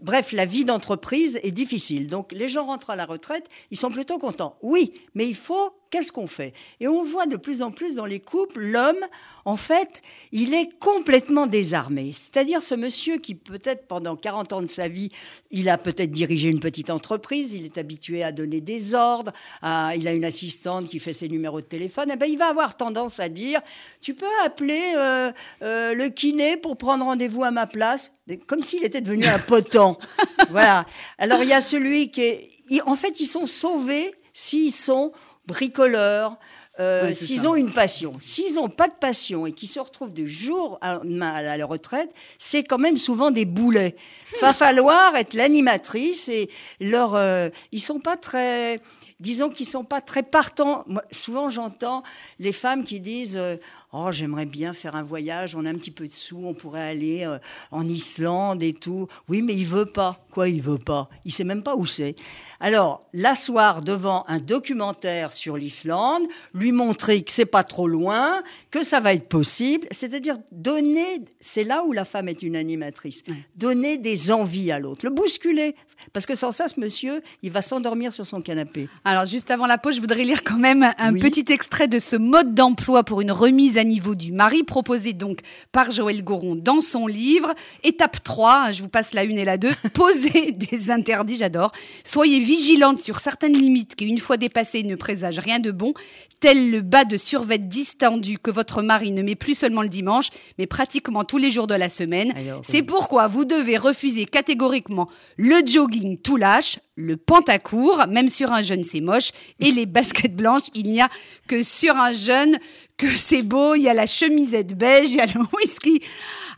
Bref, la vie d'entreprise est difficile. Donc, les gens rentrent à la retraite, ils sont plutôt contents. Oui, mais il faut, qu'est-ce qu'on fait? Et on voit de plus en plus dans les couples, l'homme, en fait, il est complètement désarmé. C'est-à-dire ce monsieur qui, peut-être pendant 40 ans de sa vie, il a peut-être dirigé une petite entreprise, il est habitué à donner des ordres, à- il a une assistante qui fait ses numéros de téléphone, eh ben, il va avoir tendance à dire, tu peux appeler euh, euh, le kiné pour prendre rendez-vous à ma place? Mais comme s'il était devenu un potent. voilà. Alors il y a celui qui est... En fait, ils sont sauvés s'ils sont bricoleurs, euh, Ouais, s'ils ont une passion. S'ils n'ont pas de passion et qu'ils se retrouvent du jour à, à la retraite, c'est quand même souvent des boulets. Va falloir être l'animatrice et leur, euh, ils sont pas très, disons qu'ils sont pas très partants. Moi, souvent, j'entends les femmes qui disent euh, Oh, j'aimerais bien faire un voyage, on a un petit peu de sous, on pourrait aller euh, en Islande et tout. Oui, mais il veut pas. Quoi, il veut pas? Il sait même pas où c'est. Alors, l'asseoir devant un documentaire sur l'Islande, lui montrer que c'est pas trop loin, que ça va être possible, c'est-à-dire donner, c'est là où la femme est une animatrice, donner des envies à l'autre, le bousculer. Parce que sans ça, ce monsieur, il va s'endormir sur son canapé. Alors, juste avant la pause, je voudrais lire quand même un Oui. petit extrait de ce mode d'emploi pour une remise à niveau du mari, proposé donc par Joël Goron dans son livre. Étape 3, je vous passe la une et la 2, posez des interdits, j'adore. Soyez vigilante sur certaines limites qui, une fois dépassées, ne présagent rien de bon, tel le bas de survêt distendu que votre mari ne met plus seulement le dimanche, mais pratiquement tous les jours de la semaine. Alors, C'est pourquoi vous devez refuser catégoriquement le jogging tout lâche, le pantacourt, même sur un jeune c'est moche, et les baskets blanches, il n'y a que sur un jeune que c'est beau. Il y a la chemisette beige, il y a le whisky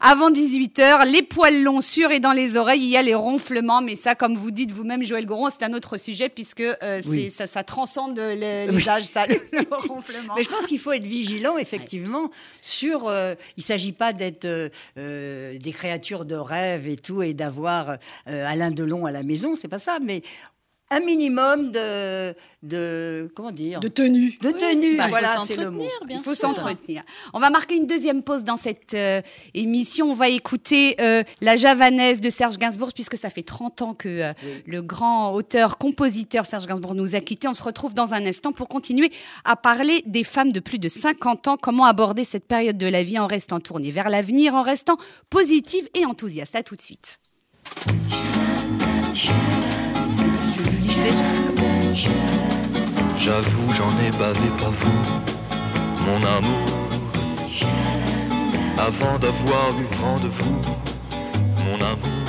avant 18h, les poils longs sur et dans les oreilles, il y a les ronflements. Mais ça, comme vous dites vous-même, Joël Goron, c'est un autre sujet puisque euh, Oui. ça, ça transcende les, les âges, ça, le, le ronflement. Mais je pense qu'il faut être vigilant, effectivement, sur. euh, il ne s'agit pas d'être euh, des créatures de rêve et tout, et d'avoir Alain Delon à la maison, c'est pas ça, mais un minimum de. de comment dire De tenue. De tenue, Bah, il faut voilà, c'est le s'entretenir, mot. bien Il faut s'entretenir. On va marquer une deuxième pause dans cette euh, émission. On va écouter euh, La Javanaise de Serge Gainsbourg, puisque ça fait 30 ans que euh, le grand auteur-compositeur Serge Gainsbourg nous a quittés. On se retrouve dans un instant pour continuer à parler des femmes de plus de 50 ans. Comment aborder cette période de la vie en restant tournée vers l'avenir, en restant positive et enthousiaste? À tout de suite. J'avoue, j'en ai bavé pas vous, mon amour. Avant d'avoir eu vent de vous, mon amour.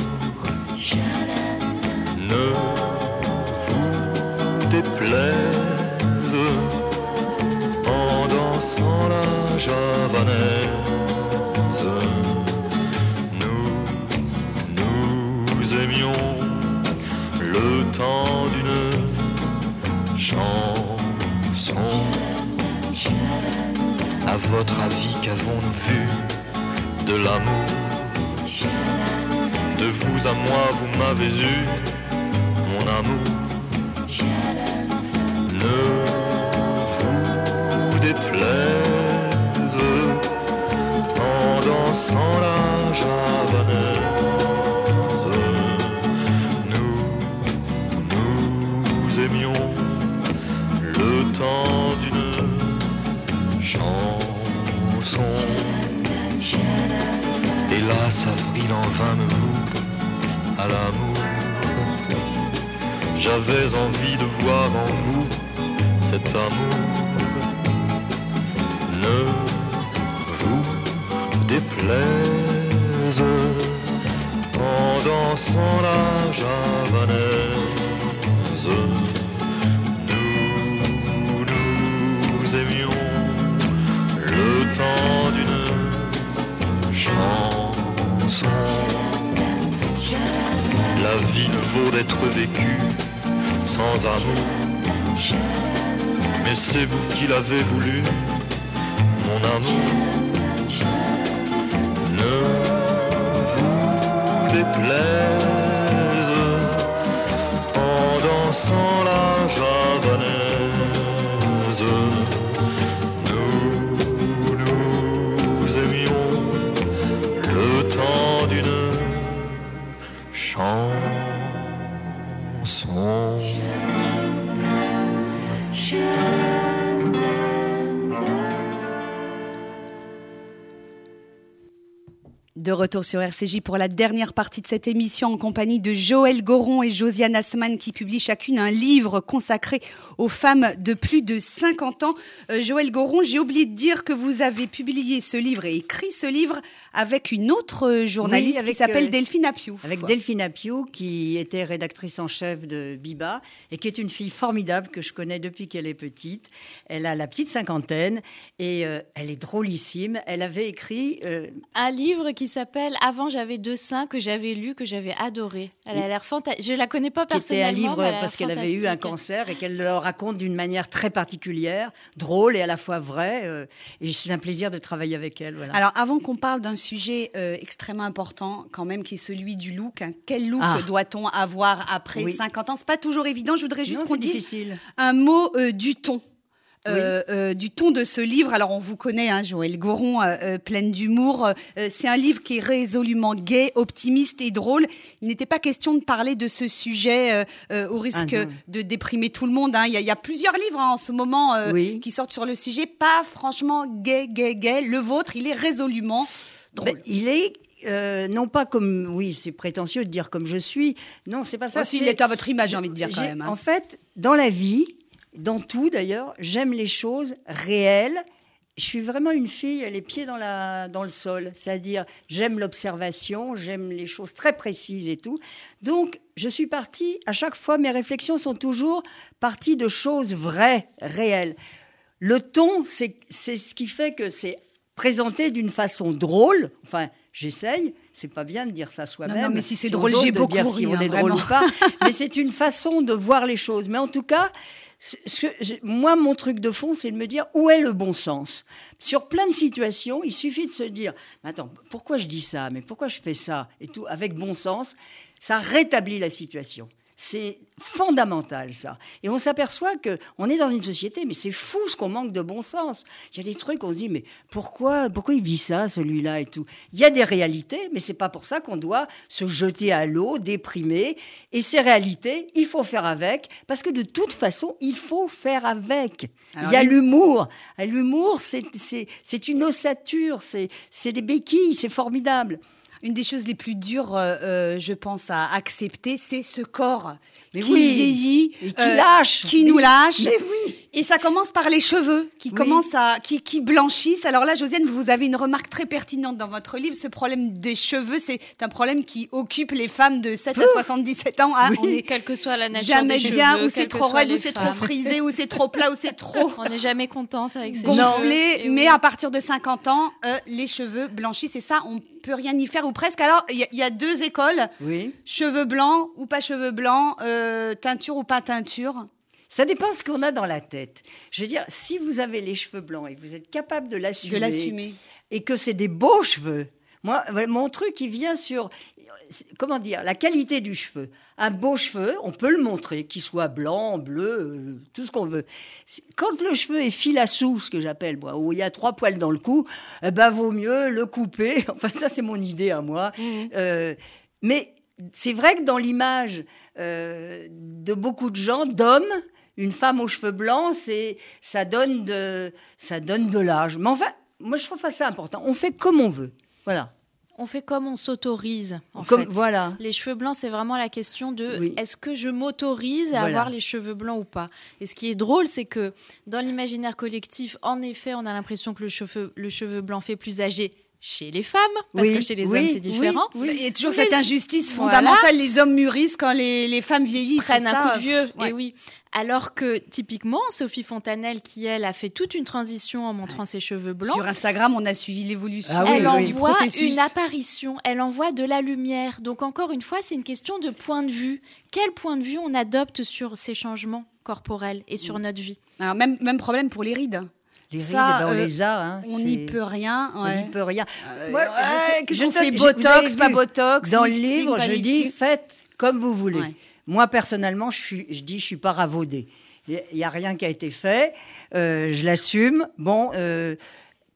Ne vous déplaise en dansant la javanaise. Temps d'une chanson. À votre avis, qu'avons-nous vu de l'amour De vous à moi, vous m'avez eu, mon amour. Ne vous déplaise en dansant la l'amour. J'avais envie de voir en vous cet amour. Ne vous déplaise en dansant la javanaise. Vaut d'être vécue sans amour. Mais c'est vous qui l'avez voulu, mon amour. Ne vous déplaise en dansant retour sur RCJ pour la dernière partie de cette émission en compagnie de Joël Goron et Josiane Asman qui publient chacune un livre consacré aux femmes de plus de 50 ans. Euh, Joël Goron, j'ai oublié de dire que vous avez publié ce livre et écrit ce livre avec une autre journaliste Oui, avec, qui s'appelle euh, Delphine Apiouf. Avec Delphine Appiou, qui était rédactrice en chef de Biba et qui est une fille formidable que je connais depuis qu'elle est petite. Elle a la petite cinquantaine et euh, elle est drôlissime. Elle avait écrit euh, Un livre qui s'appelle Avant j'avais deux seins que j'avais lu, que j'avais adoré. Elle a l'air fantastique. Je la connais pas qui était un personnellement. livre mais elle a l'air parce qu'elle avait eu un cancer et qu'elle le raconte d'une manière très particulière, drôle et à la fois vraie. euh, et c'est un plaisir de travailler avec elle. Voilà. Alors, avant qu'on parle d'un sujet euh, extrêmement important, quand même, qui est celui du look, hein, quel look Ah. doit-on avoir après Oui. 50 ans? C'est pas toujours évident. Je voudrais juste qu'on dise difficile. un mot euh, du ton. Euh, euh, du ton de ce livre. Alors, on vous connaît, hein, Joël Goron, euh, pleine d'humour. C'est un livre qui est résolument gai, optimiste et drôle. Il n'était pas question de parler de ce sujet au risque Ah de déprimer tout le monde. hein. Il y, a- il y a plusieurs livres hein, en ce moment Oui. qui sortent sur le sujet. Pas franchement gay, gay, gay. Le vôtre, il est résolument drôle. Ben, il est euh, non pas comme oui, c'est prétentieux de dire comme je suis. Non, c'est pas ça. Aussi, il est à votre image, j'ai envie de dire quand même. hein. En fait, dans la vie, dans tout d'ailleurs, j'aime les choses réelles. Je suis vraiment une fille, les pieds dans, la, dans le sol. C'est-à-dire, j'aime l'observation, j'aime les choses très précises et tout. Donc, je suis partie, à chaque fois, mes réflexions sont toujours parties de choses vraies, réelles. Le ton, c'est ce qui fait que c'est présenté d'une façon drôle. Enfin, j'essaye. C'est pas bien de dire ça soi-même. Non, non, mais si c'est drôle, j'ai beaucoup dire si on hein, est drôle ou pas. mais c'est une façon de voir les choses. Mais en tout cas, ce- que moi, mon truc de fond, c'est de me dire où est le bon sens? Sur plein de situations, il suffit de se dire, Mais attends, pourquoi je dis ça, mais pourquoi je fais ça, et tout, avec bon sens, ça rétablit la situation. C'est fondamental ça. Et on s'aperçoit que on est dans une société, mais c'est fou ce qu'on manque de bon sens. Il y a des trucs, on se dit, mais pourquoi, pourquoi il vit ça, celui-là et tout? Il y a des réalités, mais c'est pas pour ça qu'on doit se jeter à l'eau, déprimer. Et ces réalités, il faut faire avec, parce que de toute façon, il faut faire avec. Alors, il y a l'humour. L'humour, c'est une ossature, c'est des béquilles, c'est formidable. Une des choses les plus dures, euh, euh, je pense, à accepter, c'est ce corps Mais qui oui. vieillit, Et qui euh, lâche. qui nous lâche. Mais oui. Et ça commence par les cheveux qui Oui. commencent à qui, qui blanchissent. Alors là, Josiane, vous avez une remarque très pertinente dans votre livre. Ce problème des cheveux, c'est un problème qui occupe les femmes de 7 à 77 ans. hein. On est Quelle que soit la nature jamais des bien, cheveux, ou c'est trop raide, ou c'est trop frisé, ou c'est trop plat, ou c'est trop On n'est jamais contente avec ses gonflé, cheveux. Mais oui. à partir de 50 ans, euh, les cheveux blanchissent et ça, on peut rien y faire ou presque. Alors, il y, a- il y a deux écoles Oui. cheveux blancs ou pas cheveux blancs, euh, teinture ou pas teinture. Ça dépend ce qu'on a dans la tête. Je veux dire, si vous avez les cheveux blancs et que vous êtes capable de l'assumer, De l'assumer. et que c'est des beaux cheveux. Moi, mon truc, il vient sur, comment dire, la qualité du cheveu. Un beau cheveu, on peut le montrer, qu'il soit blanc, bleu, euh, tout ce qu'on veut. Quand le cheveu est filassou, ce que j'appelle moi, où il y a trois poils dans le cou, eh ben vaut mieux le couper. Enfin, ça c'est mon idée à moi. Euh, mais c'est vrai que dans l'image euh, de beaucoup de gens, d'hommes, une femme aux cheveux blancs, c'est ça donne de ça donne de l'âge. Mais enfin, moi je trouve pas ça important. On fait comme on veut. Voilà. On fait comme on s'autorise, en Comme- fait. voilà. Les cheveux blancs, c'est vraiment la question de Oui. est-ce que je m'autorise à Voilà. avoir les cheveux blancs ou pas? Et ce qui est drôle, c'est que dans l'imaginaire collectif, en effet, on a l'impression que le cheveu, le cheveu blanc fait plus âgé chez les femmes, parce Oui, que chez les oui, hommes, c'est différent. oui. Il y a toujours cette injustice Voilà. fondamentale. Les hommes mûrissent quand les, les femmes vieillissent. prennent c'est un ça. coup de vieux. Ouais. Et oui. Alors que typiquement, Sophie Fontanelle, qui elle a fait toute une transition en montrant ses cheveux blancs, Sur Instagram, on a suivi l'évolution elle du envoie processus. une apparition, elle envoie de la lumière. Donc encore une fois, c'est une question de point de vue. Quel point de vue on adopte sur ces changements corporels et sur notre vie? Alors même, même problème pour les rides. Les rides, Ça, ben, on euh, les a. hein, on n'y peut rien. On n'y peut rien. Euh, Moi, ouais, je- je je- Botox, pas Botox Dans le livre, je dis faites comme vous voulez. Ouais. Moi, personnellement, je, suis, je dis je suis pas ravaudée. Il n'y a rien qui a été fait. euh, je l'assume. Bon. euh,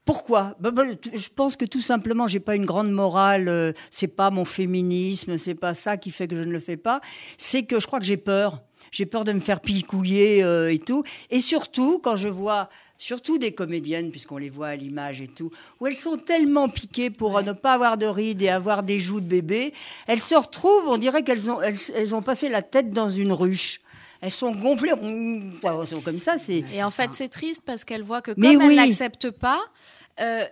pourquoi? Bah, bah, Je pense que tout simplement, j'ai pas une grande morale. euh, c'est pas mon féminisme, c'est pas ça qui fait que je ne le fais pas. C'est que je crois que j'ai peur. J'ai peur de me faire picouiller euh, et tout. Et surtout, quand je vois, surtout des comédiennes, puisqu'on les voit à l'image et tout, où elles sont tellement piquées pour ne pas avoir de rides et avoir des joues de bébé, elles se retrouvent, on dirait qu'elles ont, elles, elles ont passé la tête dans une ruche. Elles sont gonflées, elles sont comme ça. C'est Et en fait, c'est triste parce qu'elle voit que comme Mais elle oui. n'accepte pas, euh,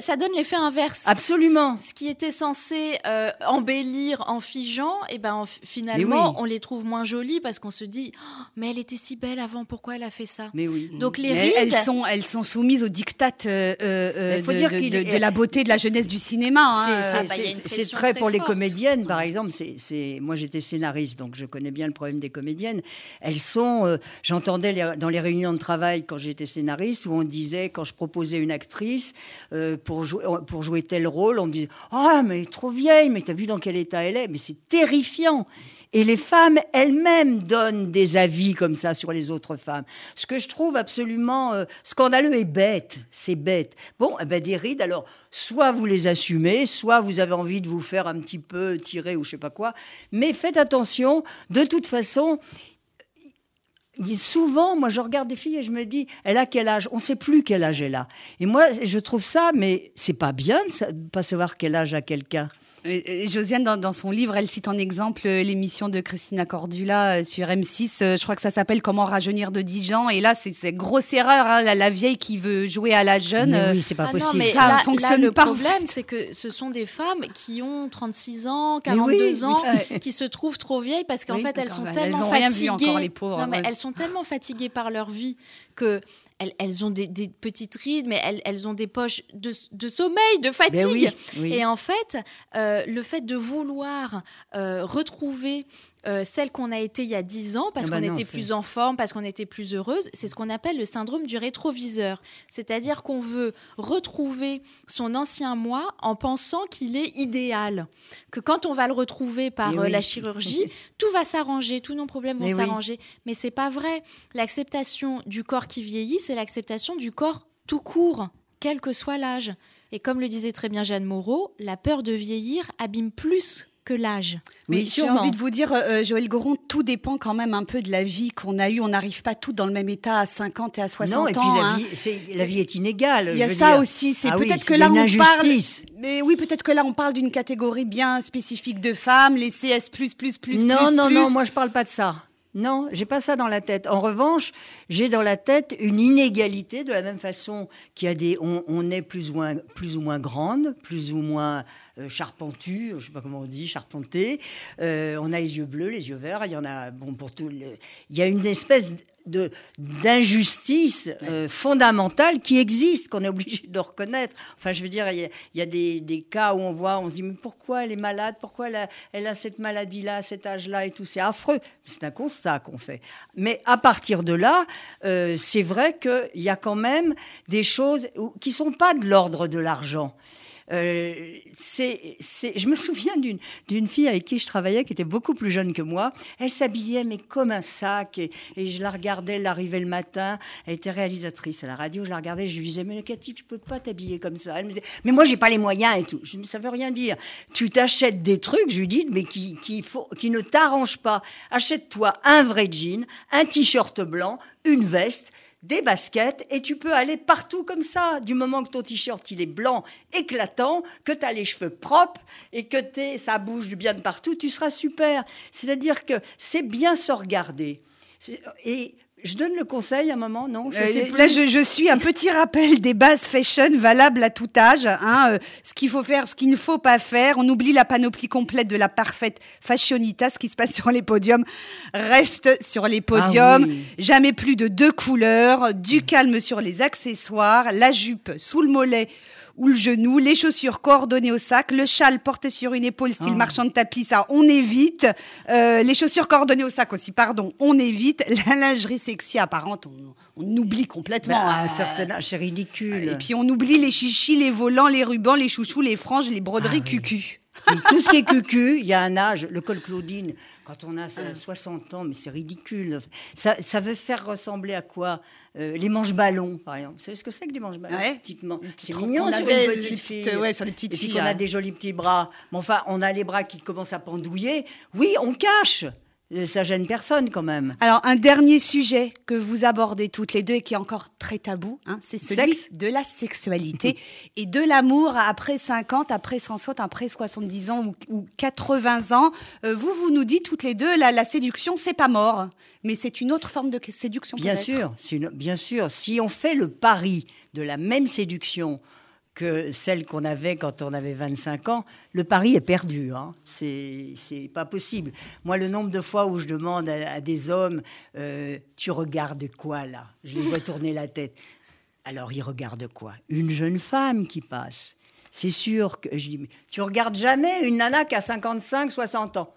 ça donne l'effet inverse. absolument. Ce qui était censé euh, embellir en figeant, et ben en- finalement, oui. on les trouve moins jolies parce qu'on se dit, Oh, mais elle était si belle avant, pourquoi elle a fait ça? Mais oui. Donc les rides, elles sont, elles sont soumises aux dictates euh, euh, de, la beauté de la jeunesse du cinéma. hein. C'est- bah, c'est très, très pour les comédiennes, par exemple. C'est, moi, j'étais scénariste, donc je connais bien le problème des comédiennes. Elles sont. euh, j'entendais dans les réunions de travail quand j'étais scénariste où on disait quand je proposais une actrice euh, pour jouer pour jouer tel rôle, on me disait ah mais elle est trop vieille, mais t'as vu dans quel état elle est? Mais c'est terrifiant. Et les femmes elles-mêmes donnent des avis comme ça sur les autres femmes. Ce que je trouve absolument euh, scandaleux et bête. C'est bête. Bon, eh ben, des rides, alors, soit vous les assumez, soit vous avez envie de vous faire un petit peu tirer ou je sais pas quoi. Mais faites attention, de toute façon, souvent, moi, je regarde des filles et je me dis, elle a quel âge? On ne sait plus quel âge elle a. Et moi, je trouve ça, mais c'est pas bien de pas savoir quel âge a quelqu'un. Et- Josiane, dans, dans son livre, elle cite en exemple euh, l'émission de Christina Cordula euh, sur M6. euh, je crois que ça s'appelle Comment rajeunir de 10 ans. Et là, c'est grosse erreur. hein, la, la vieille qui veut jouer à la jeune. Mais oui, c'est pas Ah non, possible. mais Ça là, fonctionne là, le pas, en problème, c'est que ce sont des femmes qui ont 36 ans, 42 Mais oui, ans, oui, qui se trouvent trop vieilles parce qu'en Oui, fait, elles sont bah, tellement elles ont rien vu fatiguées. encore, les pauvres, Non, mais ouais. elles sont tellement fatiguées par leur vie que elles, elles ont des, des petites rides, mais elles, elles ont des poches de, de sommeil, de fatigue. oui, oui. Et en fait, euh, le fait de vouloir euh, retrouver euh, celle qu'on a été il y a 10 ans, parce Ah bah qu'on était plus en forme, parce qu'on était plus heureuse, c'est ce qu'on appelle le syndrome du rétroviseur. C'est-à-dire qu'on veut retrouver son ancien moi en pensant qu'il est idéal. Que quand on va le retrouver par Eh euh, la chirurgie, tout va s'arranger, tous nos problèmes vont Mais oui. s'arranger. Mais c'est pas vrai. L'acceptation du corps qui vieillit, c'est l'acceptation du corps tout court, quel que soit l'âge. Et comme le disait très bien Jeanne Moreau, la peur de vieillir abîme plus que l'âge. Mais j'ai envie de vous dire, euh, Joël Goron, tout dépend quand même un peu de la vie qu'on a eue. On n'arrive pas tous dans le même état à 50 et à 60 non, et puis ans. la, hein. vie, la vie est inégale. Il y a ça dire. aussi. C'est Ah oui, peut-être que là on parle. Mais oui, peut-être que là on parle d'une catégorie bien spécifique de femmes, les CS plus plus plus non, plus non, plus. non, moi je parle pas de ça. Non, j'ai pas ça dans la tête. En revanche, j'ai dans la tête une inégalité de la même façon qu'il y a des, on, est plus ou moins, plus grande, plus ou moins euh, charpentue, je sais pas comment on dit, charpentée. Euh, on a les yeux bleus, les yeux verts. Il y en a, bon, pour tout. Il y a une espèce de d'injustice euh, fondamentale qui existe, qu'on est obligé de reconnaître. Enfin, je veux dire, il y a, il y a des, des cas où on voit, on se dit, mais pourquoi elle est malade? Pourquoi elle a, elle a cette maladie-là, à cet âge-là et tout? C'est affreux. C'est un constat qu'on fait. Mais à partir de là, euh, c'est vrai qu'il y a quand même des choses qui sont pas de l'ordre de l'argent. Euh, c'est, je me souviens d'une, fille avec qui je travaillais, qui était beaucoup plus jeune que moi. Elle s'habillait, mais comme un sac. Et, je la regardais, elle arrivait le matin. Elle était réalisatrice à la radio. Je la regardais, je lui disais, mais Cathy, tu peux pas t'habiller comme ça. Elle me disait, mais moi, j'ai pas les moyens et tout. Je dis, ça veut rien dire. Tu t'achètes des trucs, je lui dis, mais qui, qui, qui ne t'arrangent pas. Achète-toi un vrai jean, un t-shirt blanc, une veste des baskets et tu peux aller partout comme ça. Du moment que ton t-shirt il est blanc, éclatant, que tu as les cheveux propres et que t'es- ça bouge bien de partout, tu seras super. C'est-à-dire que c'est bien se regarder. Et je donne le conseil à un moment, non je Euh, sais plus. là, je, je suis un petit rappel des bases fashion valables à tout âge. Hein, euh, ce qu'il faut faire, ce qu'il ne faut pas faire. On oublie la panoplie complète de la parfaite fashionita. Ce qui se passe sur les podiums reste sur les podiums. Ah oui. Jamais plus de deux couleurs. Du calme sur les accessoires. La jupe sous le mollet ou le genou, les chaussures coordonnées au sac, le châle porté sur une épaule style Ah. marchand de tapis, ça on évite. Euh, les chaussures coordonnées au sac aussi, pardon, on évite. La lingerie sexy apparente, on, on oublie complètement. Certain âge, c'est ridicule. Et puis on oublie les chichis, les volants, les rubans, les chouchous, les franges, les broderies cucu. Et tout ce qui est cucu, il y a un âge, le col Claudine, quand on a euh, 60 ans, mais c'est ridicule. Ça, ça veut faire ressembler à quoi? Euh, Les manches ballons, par exemple. Vous savez ce que c'est que les manches ballons Ouais. Petitement. C'est mignon on sur avait une les petite petites- fille. ouais, sur les petites Et puis filles, qu'on hein. a des jolis petits bras. Mais enfin, on a les bras qui commencent à pendouiller. Oui, on cache. Euh, Ça gêne personne quand même. Alors, un dernier sujet que vous abordez toutes les deux et qui est encore très tabou, hein, c'est celui Sexe. de la sexualité et de l'amour après 50, après 160, après 70 ans ou, ou 80 ans. Euh, vous, vous nous dites toutes les deux, la, la séduction, c'est pas mort, mais c'est une autre forme de séduction. Bien sûr, une- bien sûr. Si on fait le pari de la même séduction que celle qu'on avait quand on avait 25 ans, le pari est perdu. Hein. C'est pas possible. Moi, le nombre de fois où je demande à, des hommes, euh, tu regardes quoi là? Je les vois tourner la tête. Alors, ils regardent quoi? Une jeune femme qui passe. C'est sûr que je dis, tu regardes jamais une nana qui a 55, 60 ans?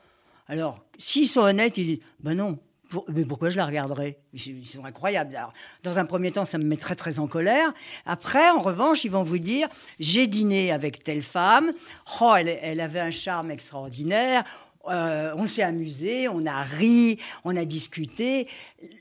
Alors, s'ils sont honnêtes, ils disent, ben non, mais pourquoi je la regarderais? Ils sont incroyables. Dans un premier temps, ça me met très très en colère. Après, en revanche, ils vont vous dire j'ai dîné avec telle femme. Oh, elle, elle avait un charme extraordinaire. Euh, on s'est amusé, on a ri, on a discuté.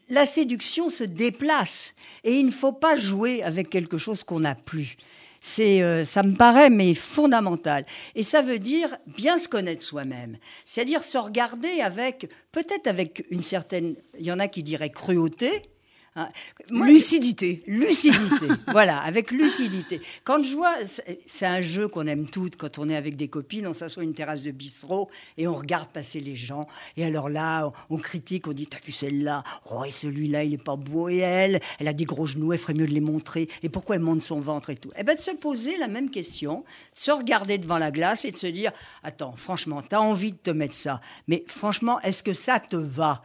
La séduction se déplace et il ne faut pas jouer avec quelque chose qu'on n'a plus. C'est, euh, ça me paraît, mais fondamental. Et ça veut dire bien se connaître soi-même. C'est-à-dire se regarder avec, peut-être avec une certaine, il y en a qui diraient cruauté. Hein. Moi, Lucidité. Lucidité, voilà, avec lucidité. Quand je vois, c'est- un jeu qu'on aime toutes quand on est avec des copines, on s'assoit à une terrasse de bistrot et on regarde passer les gens. Et alors là, on, on critique, on dit T'as vu celle-là? Oh, et celui-là, il est pas beau. Et elle, elle a des gros genoux, elle ferait mieux de les montrer. Et pourquoi elle monte son ventre et tout? Eh bien, de se poser la même question, se regarder devant la glace et de se dire Attends, franchement, t'as envie de te mettre ça, mais franchement, est-ce que ça te va?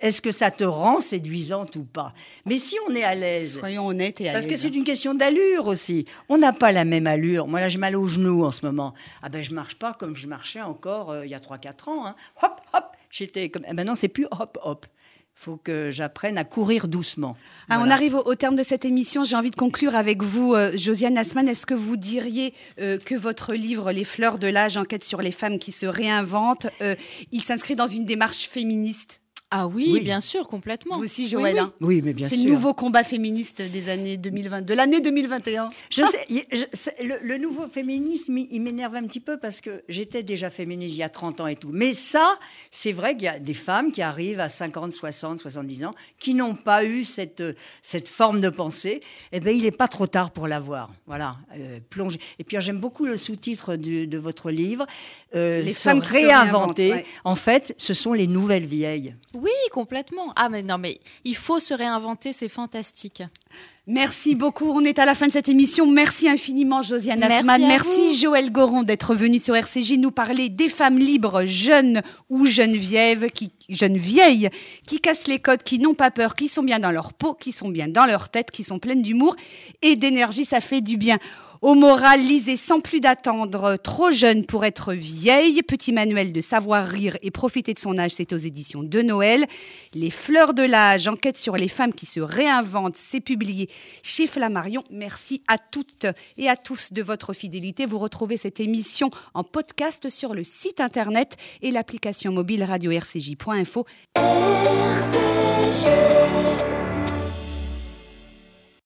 Est-ce que ça te rend séduisante ou pas? Mais si on est à l'aise. Soyons honnêtes et à Parce que c'est une question d'allure aussi. On n'a pas la même allure. Moi, là, j'ai mal aux genoux en ce moment. Ah ben, je marche pas comme je marchais encore euh, il y a 3-4 ans. hein. Hop, hop. J'étais comme. eh, Maintenant, c'est plus hop, hop. faut que j'apprenne à courir doucement. Ah, On arrive au, au terme de cette émission. J'ai envie de conclure avec vous, euh, Josiane Asman. Est-ce que vous diriez euh, que votre livre, Les fleurs de l'âge, enquête sur les femmes qui se réinventent, euh, il s'inscrit dans une démarche féministe? Ah oui, Oui. bien sûr, complètement. Vous aussi, Oui, Joël oui. hein Oui, mais bien C'est sûr. le nouveau combat féministe des années 2020, de l'année 2021. Je sais, je- c'est- le, le nouveau féminisme, il il m'énerve un petit peu parce que j'étais déjà féministe il y a 30 ans et tout. Mais ça, c'est vrai qu'il y a des femmes qui arrivent à 50, 60, 70 ans, qui n'ont pas eu cette, cette forme de pensée. Eh bien, il n'est pas trop tard pour l'avoir. Voilà, euh, plonger. Et puis, j'aime beaucoup le sous-titre de votre livre. euh, Les femmes ouais. En fait, ce sont les nouvelles vieilles. Oui, complètement. Ah, mais non, mais il faut se réinventer, c'est fantastique. Merci beaucoup. On est à la fin de cette émission. Merci infiniment, Josiane Asman. Merci. Joël Goron, d'être venu sur RCJ nous parler des femmes libres, jeunes ou jeunes vieilles, qui, jeunes vieilles, qui cassent les codes, qui n'ont pas peur, qui sont bien dans leur peau, qui sont bien dans leur tête, qui sont pleines d'humour et d'énergie. Ça fait du bien. Au moral, lisez sans plus d'attendre. Trop jeune pour être vieille. Petit manuel de savoir rire et profiter de son âge, c'est aux éditions de Noël. Les fleurs de l'âge, enquête sur les femmes qui se réinventent, c'est publié chez Flammarion. Merci à toutes et à tous de votre fidélité. Vous retrouvez cette émission en podcast sur le site internet et l'application mobile radio-rcj.info. RCJ